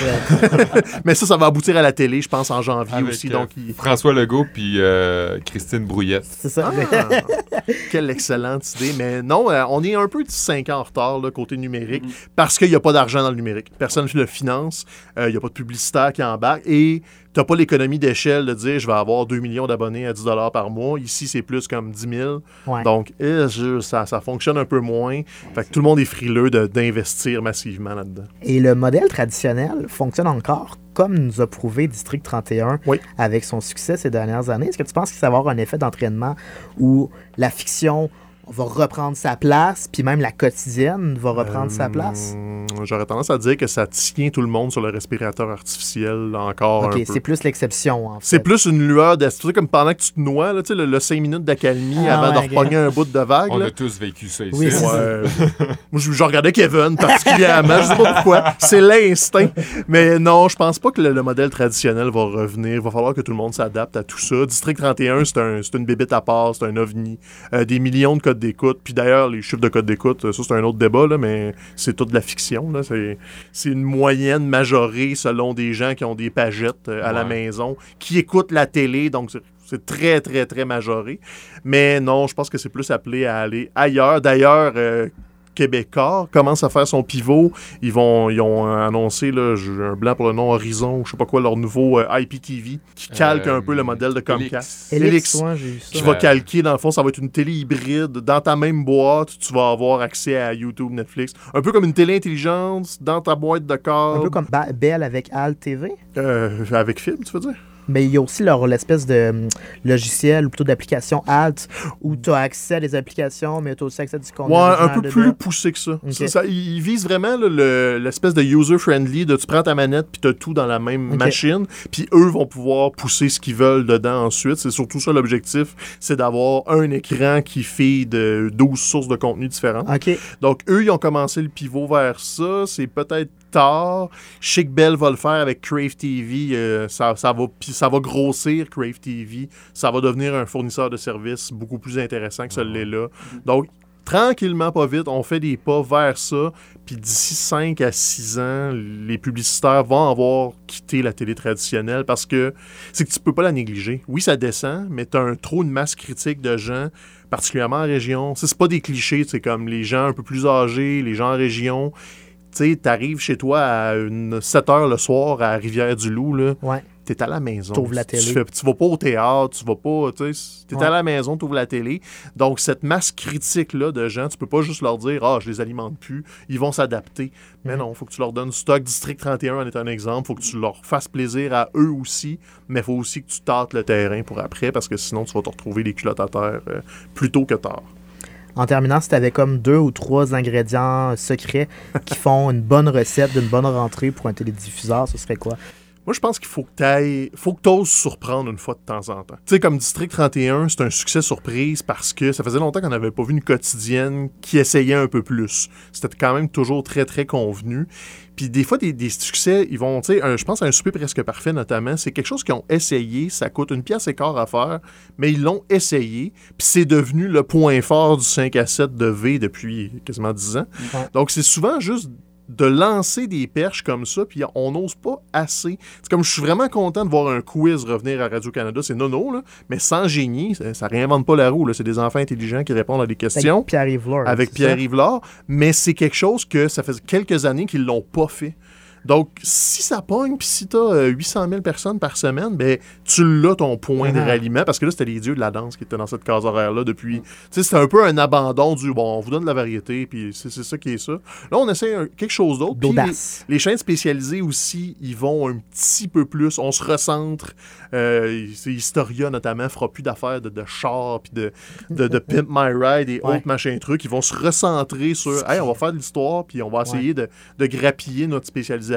Mais ça, ça va aboutir à la télé, je pense, en janvier Avec, aussi. euh, Donc, il- François Legault puis euh, Christine Brouillette. C'est ça. Ah, quelle excellente idée. Mais non, euh, on est un peu de 5 ans en retard, là, côté numérique, parce qu'il n'y a pas d'argent dans le numérique. Personne ne le finance. euh, Il n'y a pas de publicitaire qui embarque. Et n'as pas l'économie d'échelle de dire je vais avoir 2 millions d'abonnés à 10 par mois. Ici, c'est plus comme 10 000. Ouais. Donc, eh, je- ça, ça fonctionne un peu moins. Fait que tout le monde est frileux d'investir massivement là-dedans. Et le modèle traditionnel fonctionne encore comme nous a prouvé District 31 Oui. avec son succès ces dernières années. Est-ce que tu penses qu'il va y avoir un effet d'entraînement où la fiction va reprendre sa place, puis même la quotidienne va reprendre sa place? Euh, J'aurais tendance à dire que ça tient tout le monde sur le respirateur artificiel encore Ok, un peu. c'est plus l'exception, en fait. C'est plus une lueur d'espoir, comme pendant que tu te noies, là, tu sais, le, le 5 minutes d'accalmie Ah avant ouais, de repogner un bout de vague. On là. a tous vécu ça ici. Oui, Ouais. Moi, je, je regardais Kevin particulièrement. je sais pas pourquoi. C'est l'instinct. Mais non, je pense pas que le, le modèle traditionnel va revenir. Il va falloir que tout le monde s'adapte à tout ça. District 31, c'est un, une bébête à part, c'est un ovni. Euh, des millions de codes d'écoute. Puis d'ailleurs, les chiffres de codes d'écoute, ça, c'est un autre débat, là, mais c'est toute de la fiction. là. C'est, c'est une moyenne majorée selon des gens qui ont des pagettes euh, à la maison, qui écoutent la télé. Donc, c'est, c'est très, très, très majoré. Mais non, je pense que c'est plus appelé à aller ailleurs. D'ailleurs, euh, Québécois commence à faire son pivot. Ils vont, ils ont euh, annoncé, là, j'ai un blanc pour le nom Horizon, ou je sais pas quoi, leur nouveau euh, IPTV, qui calque Euh, un peu le modèle de Comcast. Elix. Elix, Elix, ouais, j'ai vu ça. Qui Ouais. va calquer, dans le fond, ça va être une télé hybride. Dans ta même boîte, tu vas avoir accès à YouTube, Netflix. Un peu comme une télé intelligente dans ta boîte de Un câble. peu comme Ba- Bell avec Al TV. Euh, avec film, tu veux dire? Mais il y a aussi leur l'espèce de hum, logiciel ou plutôt d'application Alt où tu as accès à des applications, mais tu as aussi accès à du contenu. Ouais, un peu dedans. plus poussé que ça. Ok. Ça, ça- il il vise vraiment le- l'espèce de user-friendly de tu prends ta manette puis tu as tout dans la même machine, puis eux vont pouvoir pousser ce qu'ils veulent dedans ensuite. C'est surtout ça l'objectif, c'est d'avoir un écran qui fait de 12 sources de contenu différentes. OK. Donc eux, ils ont commencé le pivot vers ça. C'est peut-être tard. Chic Bell va le faire avec Crave TV. euh, ça, ça, va, ça va grossir Crave TV. Ça va devenir un fournisseur de services beaucoup plus intéressant que celui là Donc, tranquillement, pas vite, on fait des pas vers ça. Puis d'ici 5 à 6 ans, les publicitaires vont avoir quitté la télé traditionnelle parce que c'est que tu peux pas la négliger. Oui, ça descend, mais tu as un trop de masse critique de gens, particulièrement en région. C'est pas des clichés, c'est comme les gens un peu plus âgés, les gens en région. Tu sais, t'arrives chez toi à une 7 heures le soir à Rivière-du-Loup, là. Ouais. T'es à la maison. T'ouvres la Tu- télé. Tu, fais- tu vas pas au théâtre, tu vas pas, t'es Ouais. à la maison, tu ouvres la télé. Donc, cette masse critique-là de gens, tu peux pas juste leur dire, ah, je les alimente plus, ils vont s'adapter. Mais Mhm. non, faut que tu leur donnes du stock. District 31 en est un exemple. Faut que tu leur fasses plaisir à eux aussi, mais faut aussi que tu tâtes le terrain pour après, parce que sinon, tu vas te retrouver les culottes à terre euh, plus tôt que tard. En terminant, si tu avais comme deux ou trois ingrédients secrets qui font une bonne recette d'une bonne rentrée pour un télédiffuseur, ce serait quoi? Moi, je pense qu'il faut que tu ailles, faut que tu oses surprendre une fois de temps en temps. Tu sais, comme District 31, c'est un succès surprise parce que ça faisait longtemps qu'on n'avait pas vu une quotidienne qui essayait un peu plus. C'était quand même toujours très, très convenu. Puis des fois, des, des succès, ils vont, tu sais, je pense à un souper presque parfait notamment, c'est quelque chose qu'ils ont essayé, ça coûte une pièce et quart à faire, mais ils l'ont essayé, puis c'est devenu le point fort du 5 à 7 de V depuis quasiment 10 ans. Donc c'est souvent juste de lancer des perches comme ça, puis on n'ose pas assez. C'est comme je suis vraiment content de voir un quiz revenir à Radio-Canada, c'est nono, là, mais sans génie, ça, ça réinvente pas la roue, c'est des enfants intelligents qui répondent à des questions Avec Pierre-Yves avec c'est Pierre ça? Rivlard, mais c'est quelque chose que ça fait quelques années qu'ils l'ont pas fait. Donc, si ça pogne, puis si tu as 800 000 personnes par semaine, ben, tu l'as ton point de Ah. ralliement, parce que là, c'était les dieux de la danse qui étaient dans cette case horaire-là depuis. Tu sais, c'était un peu un abandon du bon, on vous donne de la variété, puis c'est c'est ça qui est ça. Là, on essaie un- quelque chose d'autre. D'audace. les chaînes spécialisées aussi, ils vont un petit peu plus. On se recentre. Euh, Historia, notamment, fera plus d'affaires de, de char, puis de, de, de Pimp My Ride et Ouais. autres machins trucs. Ils vont se recentrer sur Hey, on va faire de l'histoire, puis on va essayer de, de grappiller notre spécialisation.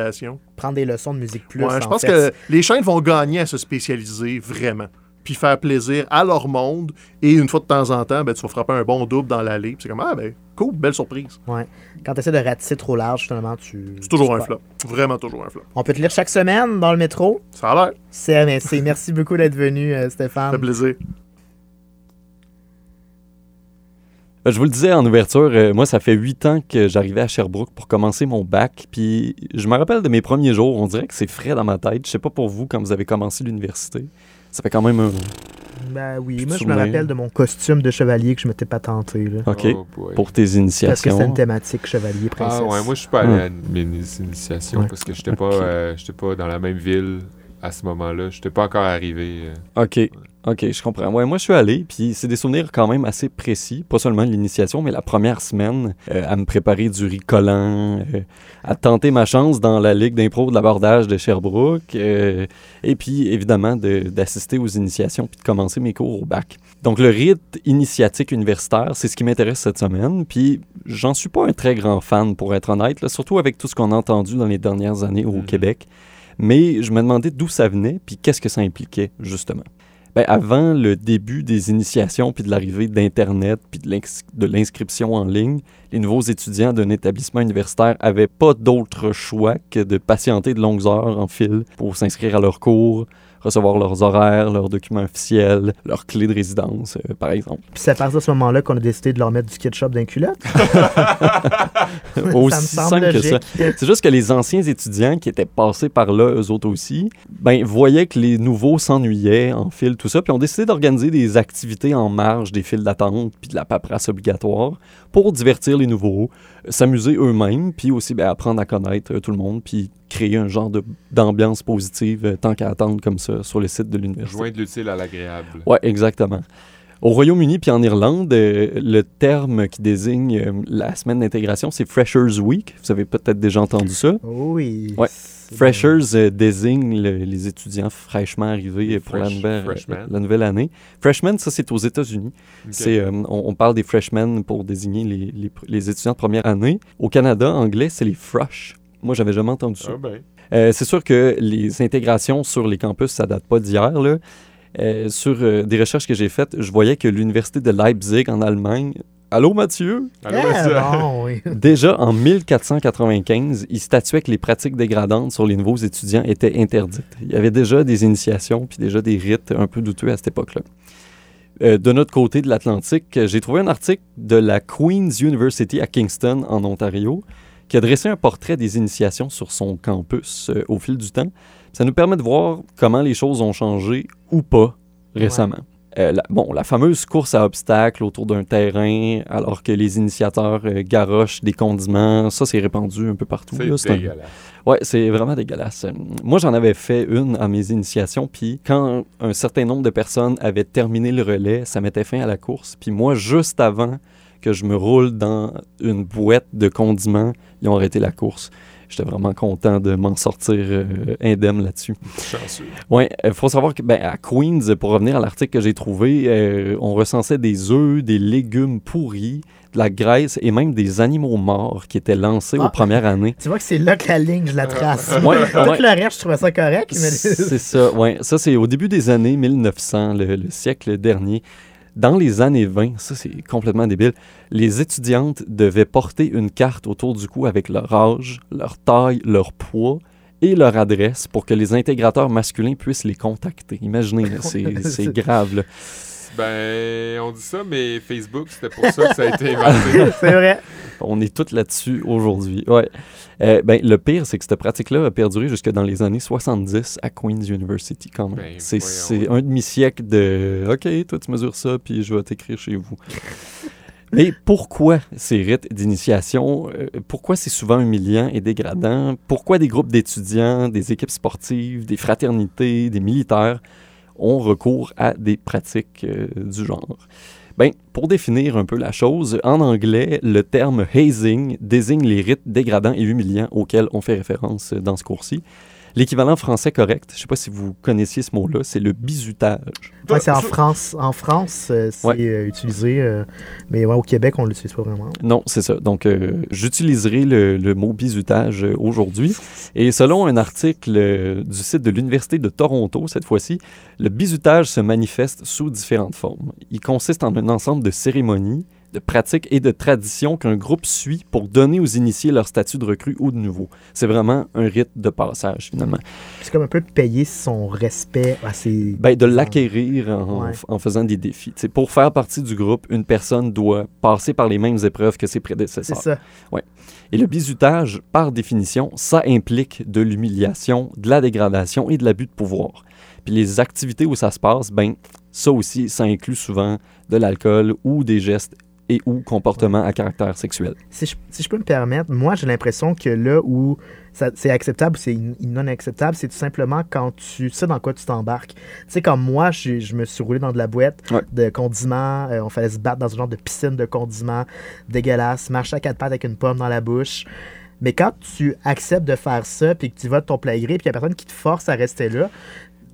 Prendre des leçons de musique plus. Ouais, je en pense fait. que les chaînes vont gagner à se spécialiser vraiment. Puis faire plaisir à leur monde. Et une fois de temps en temps, ben, tu vas frapper un bon double dans l'allée. Puis c'est comme, ah, ben, cool, belle surprise. Quand tu essaies de ratisser trop large, finalement, tu. C'est toujours tu un flop. Vraiment toujours un flop. On peut te lire chaque semaine dans le métro. Ça a l'air. C'est Merci beaucoup d'être venu, euh, Ça fait Stéphane. plaisir. Ben, Je vous le disais en ouverture, euh, moi, ça fait huit ans que j'arrivais à Sherbrooke pour commencer mon bac. Puis je me rappelle de mes premiers jours, on dirait que c'est frais dans ma tête. Je sais pas pour vous, quand vous avez commencé l'université. Ça fait quand même un... Ben oui, Puis moi, je me rappelle de mon costume de chevalier que je m'étais pas tenté. Là, OK. Oh. Pour tes parce que c'était initiations. une thématique chevalier princesse. Ah ouais, moi je suis pas allé Ouais. à mes initiations Ouais. parce que j'étais pas, Ok. euh, j'étais pas dans la même ville à ce moment-là. J'étais pas encore arrivé. euh. OK. OK, je comprends. Ouais, moi, je suis allé, puis c'est des souvenirs quand même assez précis. Pas seulement l'initiation, mais la première semaine, euh, à me préparer du riz collant, euh, à tenter ma chance dans la Ligue d'impro de l'abordage de Sherbrooke, euh, et puis, évidemment, de- d'assister aux initiations, puis de commencer mes cours au bac. Donc, le rite initiatique universitaire, c'est ce qui m'intéresse cette semaine, puis j'en suis pas un très grand fan, pour être honnête, là, surtout avec tout ce qu'on a entendu dans les dernières années au Mhm. Québec. Mais je me demandais d'où ça venait, puis qu'est-ce que ça impliquait, justement. Ben, avant le début des initiations, puis de l'arrivée d'Internet, puis de l'ins- de l'inscription en ligne, les nouveaux étudiants d'un établissement universitaire n'avaient pas d'autre choix que de patienter de longues heures en file pour s'inscrire à leurs cours, recevoir leurs horaires, leurs documents officiels, leurs clés de résidence, euh, par exemple. Puis c'est à partir de ce moment-là qu'on a décidé de leur mettre du ketchup dans les culottes. Aussi ça me semble simple que ça. C'est juste que les anciens étudiants qui étaient passés par là, eux autres aussi, ben, voyaient que les nouveaux s'ennuyaient en file, tout ça, puis ont décidé d'organiser des activités en marge des files d'attente puis de la paperasse obligatoire pour divertir les nouveaux, s'amuser eux-mêmes, puis aussi ben, apprendre à connaître euh, tout le monde, puis créer un genre d'ambiance positive euh, tant qu'à attendre comme ça sur le site de l'université. Joindre l'utile à l'agréable. Ouais, exactement. Au Royaume-Uni puis en Irlande, euh, le terme qui désigne euh, la semaine d'intégration, c'est Freshers Week. Vous avez peut-être déjà entendu ça. Oui. Ouais. Freshers euh, désigne le- les étudiants fraîchement arrivés pour la fresh- nouvelle, freshmen. la nouvelle année. Freshmen, ça c'est aux États-Unis. Ok. C'est, euh, on, on parle des freshmen pour désigner les, les pr- les étudiants de première année. Au Canada, anglais, c'est les frush. Moi, j'avais jamais entendu ça. Ah ben. Euh, c'est sûr que les intégrations sur les campus, ça date pas d'hier. là. Euh, sur euh, des recherches que j'ai faites, je voyais que l'université de Leipzig en Allemagne. Allô Mathieu? Allô, Ah, oui. Déjà en 1495, ils statuaient que les pratiques dégradantes sur les nouveaux étudiants étaient interdites. Il y avait déjà des initiations puis déjà des rites un peu douteux à cette époque-là. Euh, de notre côté de l'Atlantique, j'ai trouvé un article de la Queen's University à Kingston, en Ontario, qui a dressé un portrait des initiations sur son campus euh, au fil du temps. Ça nous permet de voir comment les choses ont changé ou pas récemment. Euh, la, bon, la fameuse course à obstacles autour d'un terrain, alors que les initiateurs euh, garochent des condiments, ça c'est répandu un peu partout. C'est un- dégueulasse. Ouais, c'est vraiment dégueulasse. Euh, Moi, j'en avais fait une à mes initiations, puis quand un certain nombre de personnes avaient terminé le relais, ça mettait fin à la course. Puis moi, juste avant que je me roule dans une boîte de condiments, ils ont arrêté la course. J'étais vraiment content de m'en sortir euh, indemne là-dessus. Ouais, il faut savoir que ben, à Queens, pour revenir à l'article que j'ai trouvé, euh, on recensait des œufs, des légumes pourris, de la graisse et même des animaux morts qui étaient lancés Ah. aux premières années. Tu vois que c'est là que la ligne, je la trace. Ouais, Tout ouais. le reste, je trouvais ça correct, mais... C'est ça, ouais. Ça, c'est au début des années 1900, le, le siècle dernier. Dans les années 20, ça c'est complètement débile, les étudiantes devaient porter une carte autour du cou avec leur âge, leur taille, leur poids et leur adresse pour que les intégrateurs masculins puissent les contacter. Imaginez, c'est c'est grave. là. Ben, on dit ça, mais Facebook, c'était pour ça que ça a été inventé. c'est vrai. On est tous là-dessus aujourd'hui. Ouais. Euh, ben, le pire, c'est que cette pratique-là a perduré jusque dans les années 70 à Queen's University quand même. Ben, c'est un demi-siècle de « OK, toi tu mesures ça, puis je vais t'écrire chez vous ». Mais pourquoi ces rites d'initiation? euh, pourquoi c'est souvent humiliant et dégradant? Pourquoi des groupes d'étudiants, des équipes sportives, des fraternités, des militaires ont recours à des pratiques euh, du genre? Ben, pour définir un peu la chose, en anglais, le terme hazing désigne les rites dégradants et humiliants auxquels on fait référence dans ce cours-ci. L'équivalent français correct, je ne sais pas si vous connaissiez ce mot-là, c'est le bizutage. Ouais, c'est en France. En France, euh, c'est Ouais. euh, utilisé, euh, mais ouais, au Québec, on l'utilise pas vraiment. Non, c'est ça. Donc, euh, j'utiliserai le, le mot bizutage aujourd'hui. Et selon un article du site de l'Université de Toronto, cette fois-ci, le bizutage se manifeste sous différentes formes. Il consiste en un ensemble de cérémonies, de pratiques et de traditions qu'un groupe suit pour donner aux initiés leur statut de recrue ou de nouveau. C'est vraiment un rite de passage, finalement. C'est comme un peu payer son respect à ses. Ben, de l'acquérir en, Ouais. en faisant des défis. T'sais, pour faire partie du groupe, une personne doit passer par les mêmes épreuves que ses C'est prédécesseurs. ça. Et le bizutage, par définition, ça implique de l'humiliation, de la dégradation et de l'abus de pouvoir. Puis les activités où ça se passe, ben ça aussi, ça inclut souvent de l'alcool ou des gestes et ou comportements à caractère sexuel. Si je, si je peux me permettre, moi, j'ai l'impression que là où c'est acceptable ou c'est non acceptable, c'est tout simplement quand tu sais dans quoi tu t'embarques. Tu sais, comme moi, je, je me suis roulé dans de la boîte Ouais. de condiments. euh, on fallait se battre dans un genre de piscine de condiments dégueulasse, marcher à quatre pattes avec une pomme dans la bouche. Mais quand tu acceptes de faire ça, puis que tu vas de ton plein gré, puis il n'y a personne qui te force à rester là,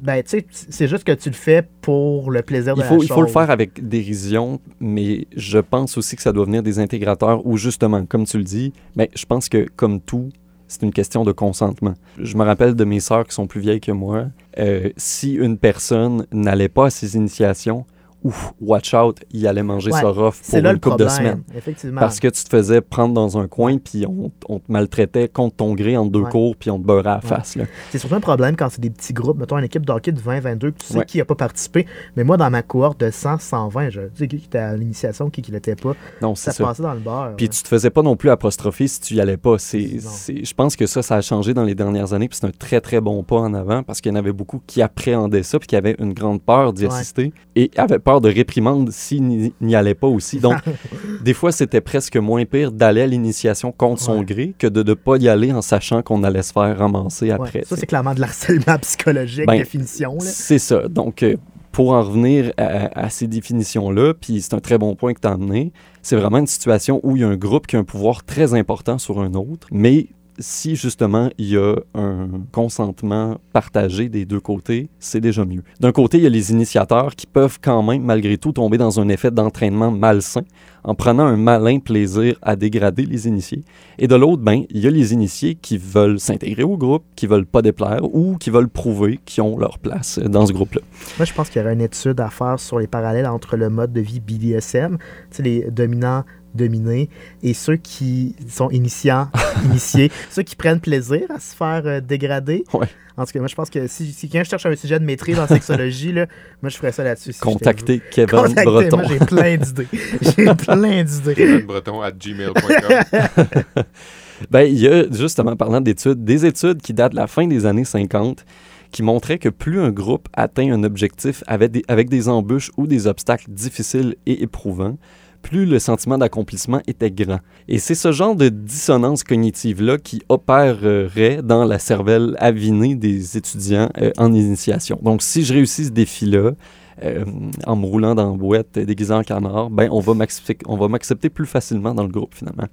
ben, tu sais, c'est juste que tu le fais pour le plaisir de Il la faut, il faut le faire avec dérision, mais je pense aussi que ça doit venir des intégrateurs où, justement, comme tu le dis, ben, je pense que, comme tout, c'est une question de consentement. Je me rappelle de mes sœurs qui sont plus vieilles que moi. euh, si une personne n'allait pas à ses initiations, ouf, watch out, il allait manger Ouais, sa rough pour là une le couple de semaines. effectivement. Parce que tu te faisais prendre dans un coin, puis on, on te maltraitait contre ton gré entre deux Ouais. cours, puis on te beurrait à la Ouais. face. C'est surtout un problème quand c'est des petits groupes. Mettons une équipe de hockey de 20, 22, que tu sais qui n'a pas participé. Mais moi, dans ma cohorte de 100, 120, je sais qui était à l'initiation, qui qui l'était pas. Non, Ça ça. passait dans le bar. Puis tu te faisais pas non plus apostropher si tu y allais pas. C'est, je pense que ça, ça a changé dans les dernières années, puis c'est un très, très bon pas en avant, parce qu'il y en avait beaucoup qui appréhendaient ça, puis qui avaient une grande peur d'y assister, et avaient peur de réprimande s'ils n'y allaient pas aussi. Donc, des fois, c'était presque moins pire d'aller à l'initiation contre son gré que de ne pas y aller en sachant qu'on allait se faire ramasser Ouais. après. Ça, c'est clairement de l'harcèlement psychologique, Ben, définition. C'est ça. Donc, euh, pour en revenir à, à ces définitions-là, puis c'est un très bon point que tu as amené, c'est vraiment une situation où il y a un groupe qui a un pouvoir très important sur un autre, mais si justement il y a un consentement partagé des deux côtés, c'est déjà mieux. D'un côté, il y a les initiateurs qui peuvent quand même, malgré tout, tomber dans un effet d'entraînement malsain en prenant un malin plaisir à dégrader les initiés. Et de l'autre, ben, il y a les initiés qui veulent s'intégrer au groupe, qui veulent pas déplaire ou qui veulent prouver qu'ils ont leur place dans ce groupe-là. Moi, je pense qu'il y aurait une étude à faire sur les parallèles entre le mode de vie BDSM, les dominants, dominés, et ceux qui sont initiants, initiés, ceux qui prennent plaisir à se faire euh, dégrader. Ouais. En tout cas, moi, je pense que si, si quelqu'un cherche un sujet de maîtrise en sexologie, là, moi, je ferais ça là-dessus. si. Contactez Kevin Contactez, Breton. Moi, j'ai plein d'idées. J'ai plein d'idées. kevinbreton at gmail.com. Ben, il y a, justement, parlant d'études, des études qui datent de la fin des années 50 qui montraient que plus un groupe atteint un objectif avec des, avec des embûches ou des obstacles difficiles et éprouvants, plus le sentiment d'accomplissement était grand. Et c'est ce genre de dissonance cognitive-là qui opérerait dans la cervelle avinée des étudiants euh, en initiation. Donc, si je réussis ce défi-là, euh, en me roulant dans la boîte déguisé en canard, ben, on va m'accepter plus facilement dans le groupe, finalement.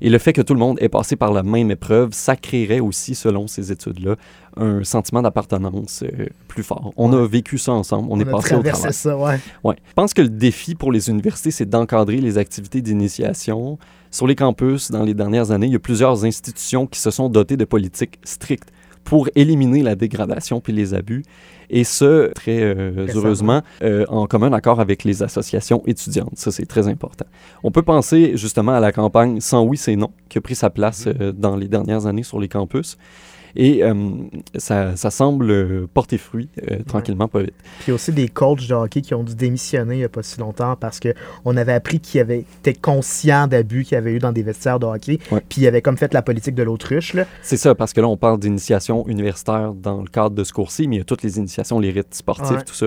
Et le fait que tout le monde ait passé par la même épreuve, ça créerait aussi, selon ces études-là, un sentiment d'appartenance euh, plus fort. On a vécu ça ensemble, on, est passé au travail. ça, ouais. Ouais. Je pense que le défi pour les universités, c'est d'encadrer les activités d'initiation. Sur les campus, dans les dernières années, il y a plusieurs institutions qui se sont dotées de politiques strictes pour éliminer la dégradation puis les abus. Et ce, très euh, heureusement, euh, en commun accord avec les associations étudiantes. Ça, c'est très important. On peut penser justement à la campagne Sans oui, c'est non, qui a pris sa place euh, dans les dernières années sur les campus. Et euh, ça, ça semble euh, porter fruit euh, tranquillement, pas vite. Puis aussi des coachs de hockey qui ont dû démissionner il n'y a pas si longtemps parce qu'on avait appris qu'ils avaient été conscients d'abus qu'il y avait eu dans des vestiaires de hockey. Ouais. Puis ils avaient comme fait la politique de l'autruche. C'est ça, parce que là, on parle d'initiation universitaire dans le cadre de ce cours-ci, mais il y a toutes les initiations, les rites sportifs, Ouais. tout ça.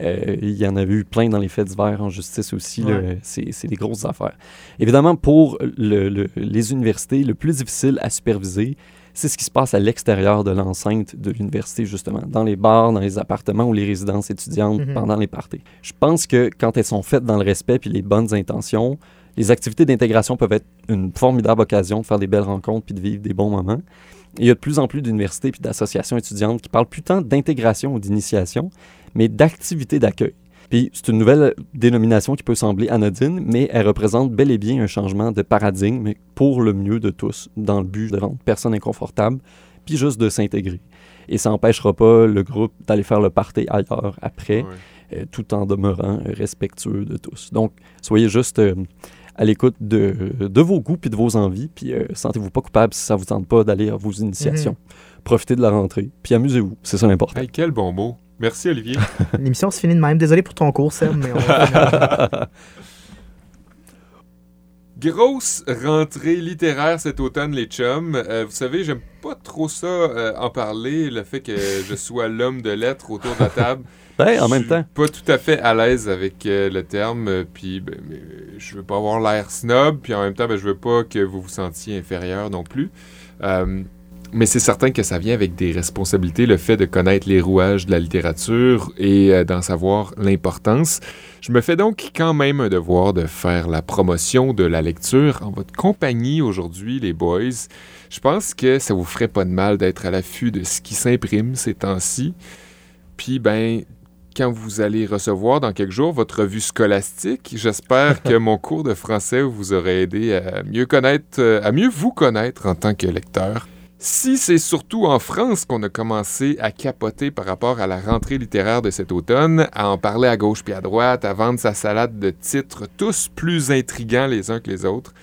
Euh, il y en a eu plein dans les faits divers en justice aussi. Ouais. C'est c'est des grosses affaires. Évidemment, pour le- le- les universités, le plus difficile à superviser, c'est ce qui se passe à l'extérieur de l'enceinte de l'université, justement, dans les bars, dans les appartements ou les résidences étudiantes, Mhm. pendant les parties. Je pense que quand elles sont faites dans le respect puis les bonnes intentions, les activités d'intégration peuvent être une formidable occasion de faire des belles rencontres puis de vivre des bons moments. Et il y a de plus en plus d'universités puis d'associations étudiantes qui parlent plus tant d'intégration ou d'initiation, mais d'activité d'accueil. Puis c'est une nouvelle dénomination qui peut sembler anodine, mais elle représente bel et bien un changement de paradigme pour le mieux de tous, dans le but de rendre personne inconfortable, puis juste de s'intégrer. Et ça n'empêchera pas le groupe d'aller faire le party ailleurs après, Ouais. euh, tout en demeurant respectueux de tous. Donc, soyez juste euh, à l'écoute de, de vos goûts puis de vos envies, puis euh, sentez-vous pas coupable si ça vous tente pas d'aller à vos initiations. Profitez de la rentrée, puis amusez-vous, c'est ça l'important. Hey, quel bon mot. Merci, Olivier. L'émission se finit de même. Désolé pour ton cours, Seb, mais on. Grosse rentrée littéraire cet automne, les chums. Euh, vous savez, j'aime pas trop ça euh, en parler, le fait que je sois l'homme de lettres autour de la table. Ben, en Je même suis temps, pas tout à fait à l'aise avec euh, le terme, puis ben, je veux pas avoir l'air snob, puis en même temps, ben, je veux pas que vous vous sentiez inférieur non plus. Euh, mais c'est certain que ça vient avec des responsabilités, le fait de connaître les rouages de la littérature et euh, d'en savoir l'importance. Je me fais donc quand même un devoir de faire la promotion de la lecture en votre compagnie aujourd'hui, les boys. Je pense que ça vous ferait pas de mal d'être à l'affût de ce qui s'imprime ces temps-ci. Puis, ben, quand vous allez recevoir dans quelques jours votre revue scolastique, j'espère que mon cours de français vous aura aidé à mieux connaître, euh, à mieux vous connaître en tant que lecteur. Si c'est surtout en France qu'on a commencé à capoter par rapport à la rentrée littéraire de cet automne, à en parler à gauche puis à droite, à vendre sa salade de titres tous plus intrigants les uns que les autres,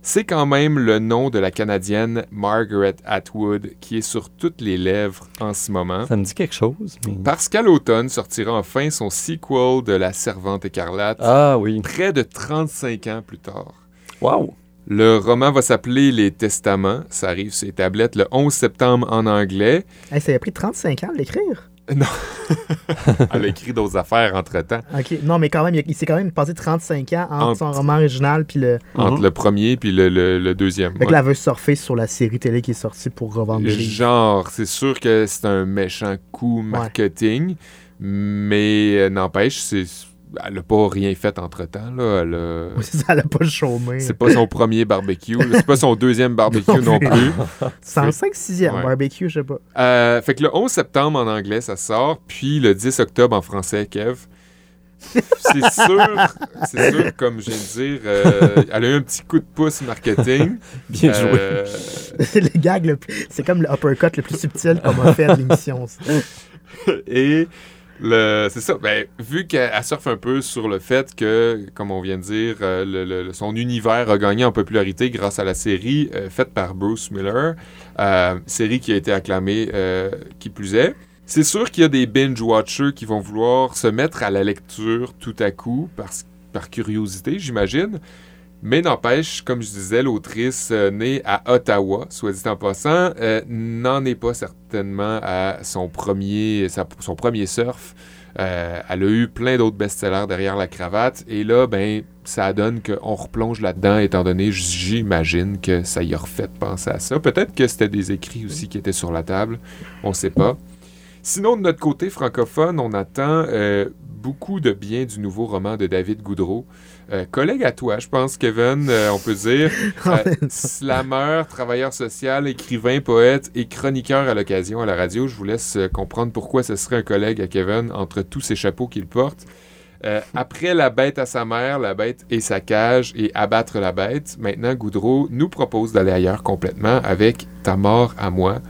c'est quand même le nom de la Canadienne Margaret Atwood qui est sur toutes les lèvres en ce moment. ça me dit quelque chose. mais- Parce qu'à l'automne sortira enfin son sequel de La Servante écarlate, Ah oui, près de 35 ans plus tard. wow! Le roman va s'appeler Les Testaments. Ça arrive sur les tablettes le 11 septembre en anglais. Hey, ça a pris 35 ans de l'écrire. Elle a écrit d'autres affaires entre-temps. OK. Non, mais quand même, il, s'est quand même passé 35 ans entre, Entre- son roman original puis le. Entre Mhm. le premier puis le, le- le deuxième. Fait que Ouais. là, elle veut surfer sur la série télé qui est sortie pour revendre. Genre, c'est sûr que c'est un méchant coup marketing, mais euh, n'empêche, c'est... elle n'a pas rien fait entre-temps. Là. Elle a- Oui, ça, elle a pas chômé. C'est pas son premier barbecue, là. c'est pas son deuxième barbecue Non non plus. C'est en 5 6e, Ouais. barbecue, je sais pas. Euh, fait que le 11 septembre en anglais, ça sort, puis le 10 octobre en français, Kev. C'est sûr, c'est sûr, comme je viens de dire, euh, elle a eu un petit coup de pouce marketing. Bien joué. Euh, C'est le gag, le plus- c'est comme le uppercut le plus subtil qu'on m'a fait à l'émission. et c'est ça, ben, vu qu'elle elle surfe un peu sur le fait que, comme on vient de dire, euh, son univers a gagné en popularité grâce à la série euh, faite par Bruce Miller, euh, série qui a été acclamée qui plus est. C'est sûr qu'il y a des binge-watchers qui vont vouloir se mettre à la lecture tout à coup, par curiosité, j'imagine. Mais n'empêche, comme je disais, l'autrice euh, née à Ottawa, soit dit en passant, euh, n'en est pas certainement à son premier, surf. Euh, elle a eu plein d'autres best-sellers derrière la cravate. Et là, ben, ça donne qu'on replonge là-dedans, étant donné, j'imagine que ça y a refait penser à ça. Peut-être que c'était des écrits aussi qui étaient sur la table. On ne sait pas. Sinon, de notre côté francophone, on attend beaucoup de bien du nouveau roman de David Goudreau. Euh, collègue à toi, je pense, Kevin, euh, on peut dire. Euh, slammer, travailleur social, écrivain, poète et chroniqueur à l'occasion à la radio. Je vous laisse comprendre pourquoi ce serait un collègue à Kevin entre tous ces chapeaux qu'il porte. Euh, après La bête à sa mère, La bête et sa cage et Abattre la bête, maintenant Goudreau nous propose d'aller ailleurs complètement avec Ta mort à moi,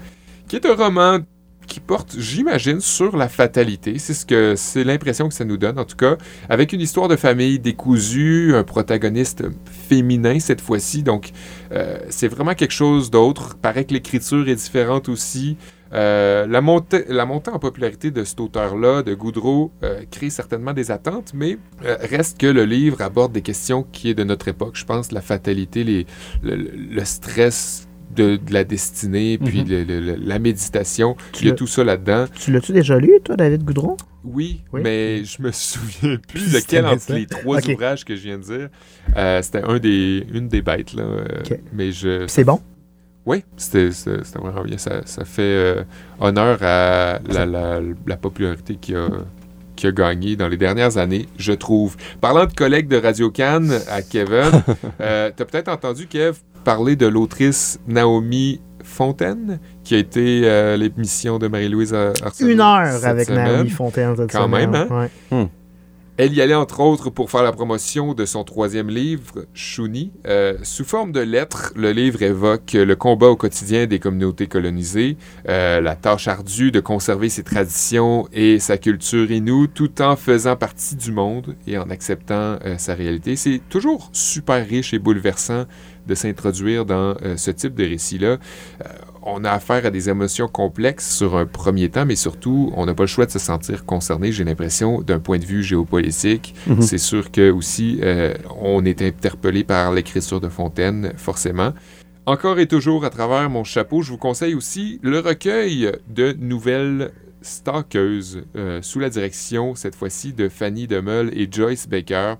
qui est un roman qui porte, j'imagine, sur la fatalité. C'est ce que c'est l'impression que ça nous donne, en tout cas, avec une histoire de famille décousue, un protagoniste féminin cette fois-ci. Donc, euh, c'est vraiment quelque chose d'autre. Paraît que l'écriture est différente aussi. Euh, la, montée, la montée en popularité de cet auteur-là, de Goudreau, euh, crée certainement des attentes, mais reste que le livre aborde des questions qui est de notre époque. Je pense la fatalité, le stress de, de la destinée, puis le- le- la méditation. Tu Il y a tout ça là-dedans. Tu l'as-tu déjà lu, toi, David Goudron? Oui, Oui. mais je me souviens plus lequel entre ça. les trois ouvrages que je viens de dire. Euh, c'était un des, une des bêtes, là. euh. Mais je, C'est bon? oui, c'était vraiment bien. Ça, ça fait euh, honneur à la, la- la popularité qui a, qui a gagné dans les dernières années, je trouve. Parlant de collègues de Radio Cannes à Kevin, euh, tu as peut-être entendu, Kev, parler de l'autrice Naomi Fontaine, qui a été euh, l'émission de Marie-Louise Arsenault Une heure cette avec semaine. Naomi Fontaine cette Quand semaine. même, hein? Ouais. Elle y allait entre autres pour faire la promotion de son troisième livre, Chouni. Euh, sous forme de lettres, le livre évoque le combat au quotidien des communautés colonisées, euh, la tâche ardue de conserver ses traditions et sa culture inoue tout en faisant partie du monde et en acceptant euh, sa réalité. C'est toujours super riche et bouleversant de s'introduire dans euh, ce type de récit-là. Euh, on a affaire à des émotions complexes sur un premier temps, mais surtout, on n'a pas le choix de se sentir concerné, j'ai l'impression, d'un point de vue géopolitique. Mhm. C'est sûr que aussi, euh, on est interpellé par l'écriture de Fontaine, forcément. Encore et toujours, à travers mon chapeau, je vous conseille aussi le recueil de nouvelles stalkeuses sous la direction, cette fois-ci, de Fanny Demeul et Joyce Baker.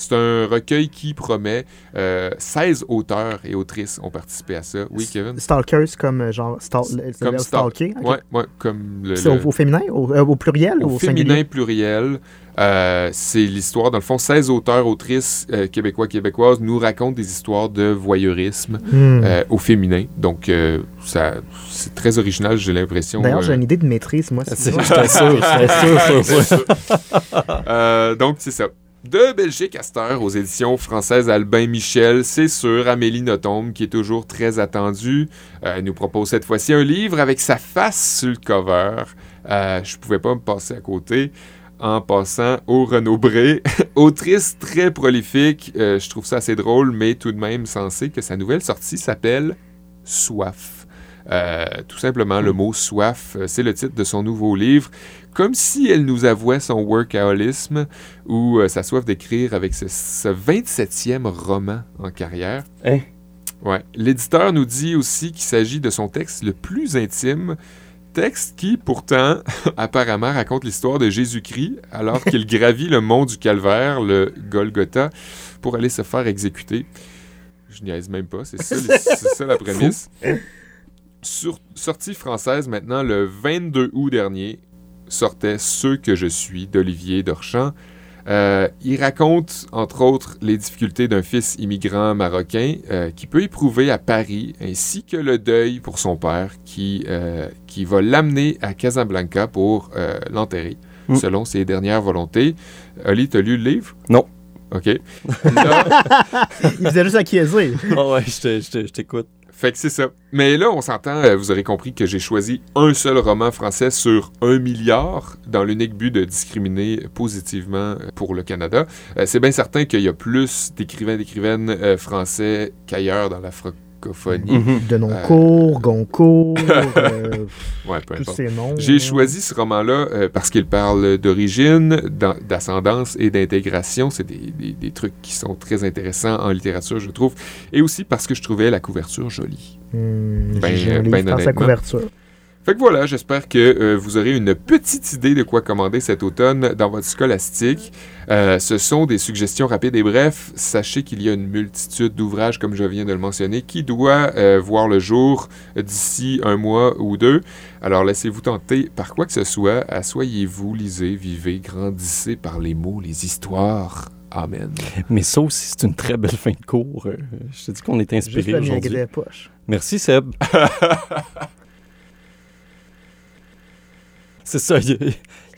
C'est un recueil qui promet euh, 16 auteurs et autrices ont participé à ça. Oui, Kevin? Stalkers comme euh, genre stal le Comme stalker. Ouais, ouais, comme le, C'est le- au, au féminin, au, euh, au pluriel au ou au féminin singulier? pluriel. Euh, c'est l'histoire, dans le fond, 16 auteurs, autrices euh, québécois, québécoises nous racontent des histoires de voyeurisme Hmm. euh, au féminin. Donc, euh, ça, c'est très original, j'ai l'impression. D'ailleurs, euh, j'ai une idée de maîtrise, moi. C'est- sûr sur ça. Euh, donc, c'est ça. De Belgique à aux éditions françaises Albin Michel, c'est sûr, Amélie Nothomb, qui est toujours très attendue, euh, nous propose cette fois-ci un livre avec sa face sur le cover. Euh, je pouvais pas me passer à côté en passant au Renaud Bré. Autrice très prolifique, euh, je trouve ça assez drôle, mais tout de même sensé que sa nouvelle sortie s'appelle Soif. Euh, tout simplement, le mot soif, euh, c'est le titre de son nouveau livre. Comme si elle nous avouait son workaholisme ou euh, sa soif d'écrire avec ce, ce 27e roman en carrière. Hein? Ouais. L'éditeur nous dit aussi qu'il s'agit de son texte le plus intime, texte qui, pourtant, apparemment raconte l'histoire de Jésus-Christ alors qu'il gravit le mont du Calvaire, le Golgotha, pour aller se faire exécuter. Je niaise même pas, c'est ça, ça la prémisse. Sur- sortie française maintenant le 22 août dernier, sortait Ce que je suis d'Olivier Dorchamp. Euh, il raconte, entre autres, les difficultés d'un fils immigrant marocain euh, qui peut éprouver à Paris, ainsi que le deuil pour son père qui, euh, qui va l'amener à Casablanca pour euh, l'enterrer, Mm. selon ses dernières volontés. Oli, t'as lu le livre? Non. OK. Là, Il faisait juste acquiescer. Ah ouais, je te- je te- je t'écoute. Fait que c'est ça. Mais là, on s'entend, euh, vous aurez compris que j'ai choisi un seul roman français sur un milliard dans l'unique but de discriminer positivement euh, pour le Canada. Euh, c'est bien certain qu'il y a plus d'écrivains d'écrivaines français qu'ailleurs dans la francophonie. Mhm. Denoncourt, Goncourt, euh, Ouais, peu tous importe. ces noms. J'ai choisi ce roman-là euh, parce qu'il parle d'origine, d'an- d'ascendance et d'intégration. C'est des, des- des trucs qui sont très intéressants en littérature, je trouve. Et aussi parce que je trouvais la couverture jolie. Hmm, Ben, ben honnêtement. couverture. Fait que voilà, j'espère que euh, vous aurez une petite idée de quoi commander cet automne dans votre scolastique. Euh, ce sont des suggestions rapides et brefs. Sachez qu'il y a une multitude d'ouvrages, comme je viens de le mentionner, qui doit euh, voir le jour d'ici un mois ou deux. Alors laissez-vous tenter par quoi que ce soit. Assoyez-vous, lisez, vivez, grandissez par les mots, les histoires. Amen. Mais ça aussi, c'est une très belle fin de cours. Je te dis qu'on est inspiré aujourd'hui. Merci, Seb. c'est ça, il y, a,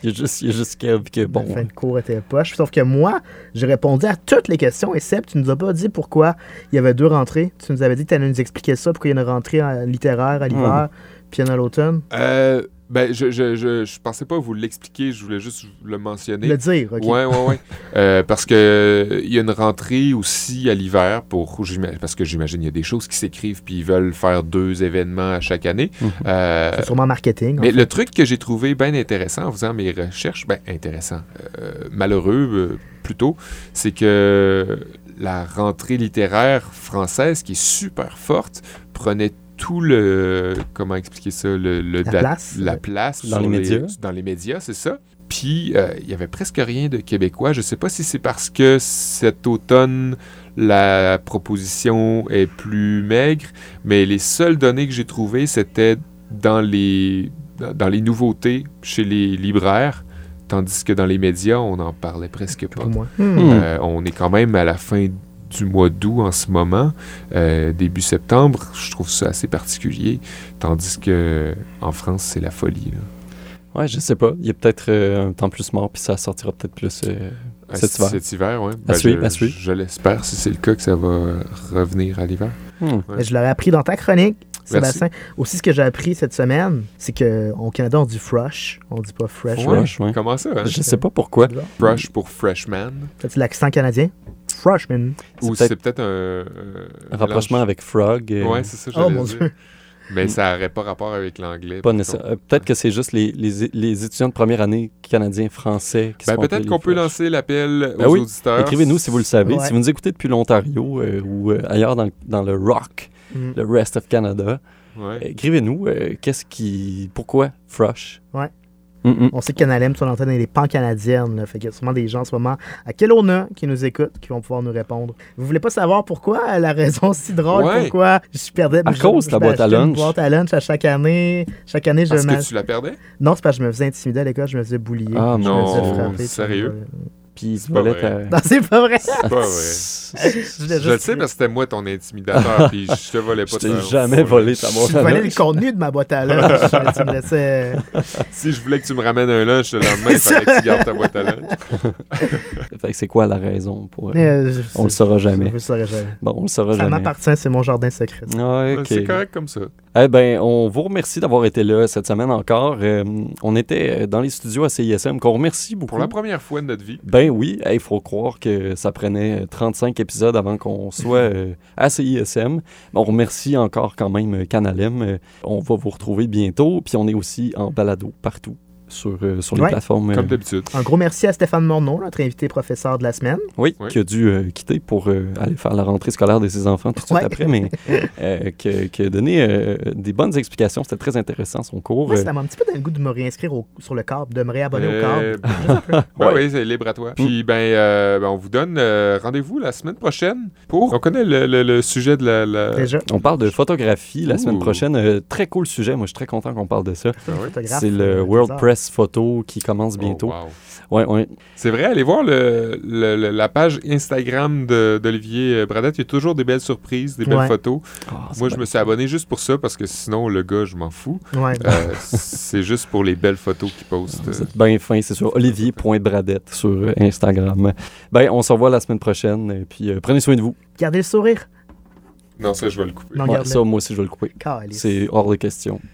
il juste, il juste Kev que, bon, La fin de cours était poche. Sauf que moi, j'ai répondu à toutes les questions. Et Seb, tu nous as pas dit pourquoi il y avait deux rentrées. Tu nous avais dit que tu allais nous expliquer ça, pourquoi il y a une rentrée en littéraire à l'hiver, puis il y en a à l'automne. Euh, Ben, je, je, je, je pensais pas vous l'expliquer, je voulais juste le mentionner. Le dire, OK. Ouais, ouais, ouais. Euh, parce que euh, il y a une rentrée aussi à l'hiver pour parce que j'imagine il y a des choses qui s'écrivent puis ils veulent faire deux événements à chaque année. Mhm. Euh, C'est sûrement marketing. mais fait. le truc que j'ai trouvé bien intéressant en faisant mes recherches, ben intéressant, euh, malheureux euh, plutôt, c'est que la rentrée littéraire française qui est super forte prenait tout le comment expliquer ça le, le La da- place? la place Dans les médias. dans les médias c'est ça puis euh, il y avait presque rien de québécois je sais pas si c'est parce que cet automne la proposition est plus maigre mais les seules données que j'ai trouvées c'était dans les dans les nouveautés chez les libraires tandis que dans les médias on n'en parlait presque pas Pour moi. Hmm. Hmm. euh, on est quand même à la fin du mois d'août en ce moment, euh, début septembre. Je trouve ça assez particulier. Tandis que en France, c'est la folie. là. Ouais, je sais pas. Il y a peut-être euh, un temps plus mort, puis ça sortira peut-être plus euh, Euh, cet hiver. Cet hiver, oui. Suivre, je, l'espère, si c'est le cas, que ça va revenir à l'hiver. Hmm. Ouais. Mais Je l'aurais appris dans ta chronique, Merci. Sébastien. Aussi, ce que j'ai appris cette semaine, c'est qu'au Canada, on dit fresh. On dit pas fresh. Ouais. Comment ça? Hein? Je sais pas pourquoi. Fresh pour freshman. C'est l'accent canadien? Freshman. Ou C'est peut-être un, Un rapprochement avec Frog. euh, Ouais, c'est ça, Oh mon dire. Dieu. Mais ça n'aurait pas rapport avec l'anglais. Pas euh, Peut-être que c'est juste les, les, les étudiants de première année canadiens, français qui Ben, sont peut-être qu'on peut lancer l'appel Ben aux oui, auditeurs. Écrivez-nous si vous le savez. Ouais. Si vous nous écoutez depuis l'Ontario euh, ou euh, ailleurs dans, le- dans le rock, Hmm. le rest of Canada, Ouais. écrivez-nous euh, qu'est-ce qui. Pourquoi Fresh? Ouais. Mm, mm. On sait que Canalem sont en train des pan-canadiennes. Fait qu'il y a sûrement des gens en ce moment à Kelowna qui nous écoutent, qui vont pouvoir nous répondre. Vous voulez pas savoir pourquoi? La raison si drôle Ouais. pourquoi je perdais... À je- cause de ta boîte à lunch. boîte à lunch à chaque année. Chaque année, je Parce m'ach- que tu la perdais? Non, c'est parce que je me faisais intimider à l'école, je me faisais boulier. Ah, je non, me faisais frapper. sérieux? Puis tu pas volais vrai. ta- Non, c'est pas vrai. C'est pas vrai. Je, Je le sais parce que c'était moi ton intimidateur, puis je te volais pas Je t'ai ta- jamais volé ta boîte Je à volais le contenu de ma boîte à lunch. tu me laissais... Si je voulais que tu me ramènes un lunch le lendemain, il fallait que tu gardes ta boîte à lunch. Fait que c'est quoi la raison pour. euh, Mais, euh, je- On le saura jamais. Je le saurai jamais. Bon, on le saura Ça jamais. m'appartient, c'est mon jardin secret. Ok. C'est correct comme ça. Eh ben, on vous remercie d'avoir été là cette semaine encore. Euh, on était euh, dans les studios à CISM, qu'on remercie beaucoup. Pour la première fois de notre vie. Ben oui, il faut croire que ça prenait euh, 35 épisodes avant qu'on soit euh, à CISM. On remercie encore quand même euh, Canalem. Euh, on va vous retrouver bientôt. Puis on est aussi en balado partout sur, euh, sur les Ouais. plateformes. euh, Comme d'habitude. Un gros merci à Stéphane Morneau, notre invité professeur de la semaine. oui, Oui. qui a dû euh, quitter pour euh, aller faire la rentrée scolaire de ses enfants tout de suite Ouais. après, mais euh, qui, a- qui a donné euh, des bonnes explications. C'était très intéressant son cours. Moi, ça m'a un petit peu donné le goût de me réinscrire au- sur le câble, de me réabonner au Euh, câble. Oui, c'est libre à toi. Puis, ben, euh, ben, on vous donne euh, rendez-vous la semaine prochaine pour. On connaît le, le- le sujet de la. la- Déjà, On parle de photographie la Ouh. semaine prochaine. Euh, très cool sujet. Moi, je suis très content qu'on parle de ça. c'est Ah le World bizarre. Press Photo qui commence Oh, bientôt. wow. Ouais, ouais. C'est vrai, allez voir le, le- le- la page Instagram de- d'Olivier euh, Bradette. Il y a toujours des belles surprises, des belles Ouais. photos. Ah, Moi, je me suis abonné juste pour ça parce que sinon, le gars, je m'en fous. Ouais. Euh, c'est juste pour les belles photos qu'il poste. Vous êtes bien fin, c'est sur olivier.bradette sur euh, Instagram. Ben, on se revoit la semaine prochaine. Et puis, euh, prenez soin de vous. Gardez le sourire. Non, ça, je vais le couper. Non, Ouais, ça, moi aussi, je vais le couper. C'est hors de question.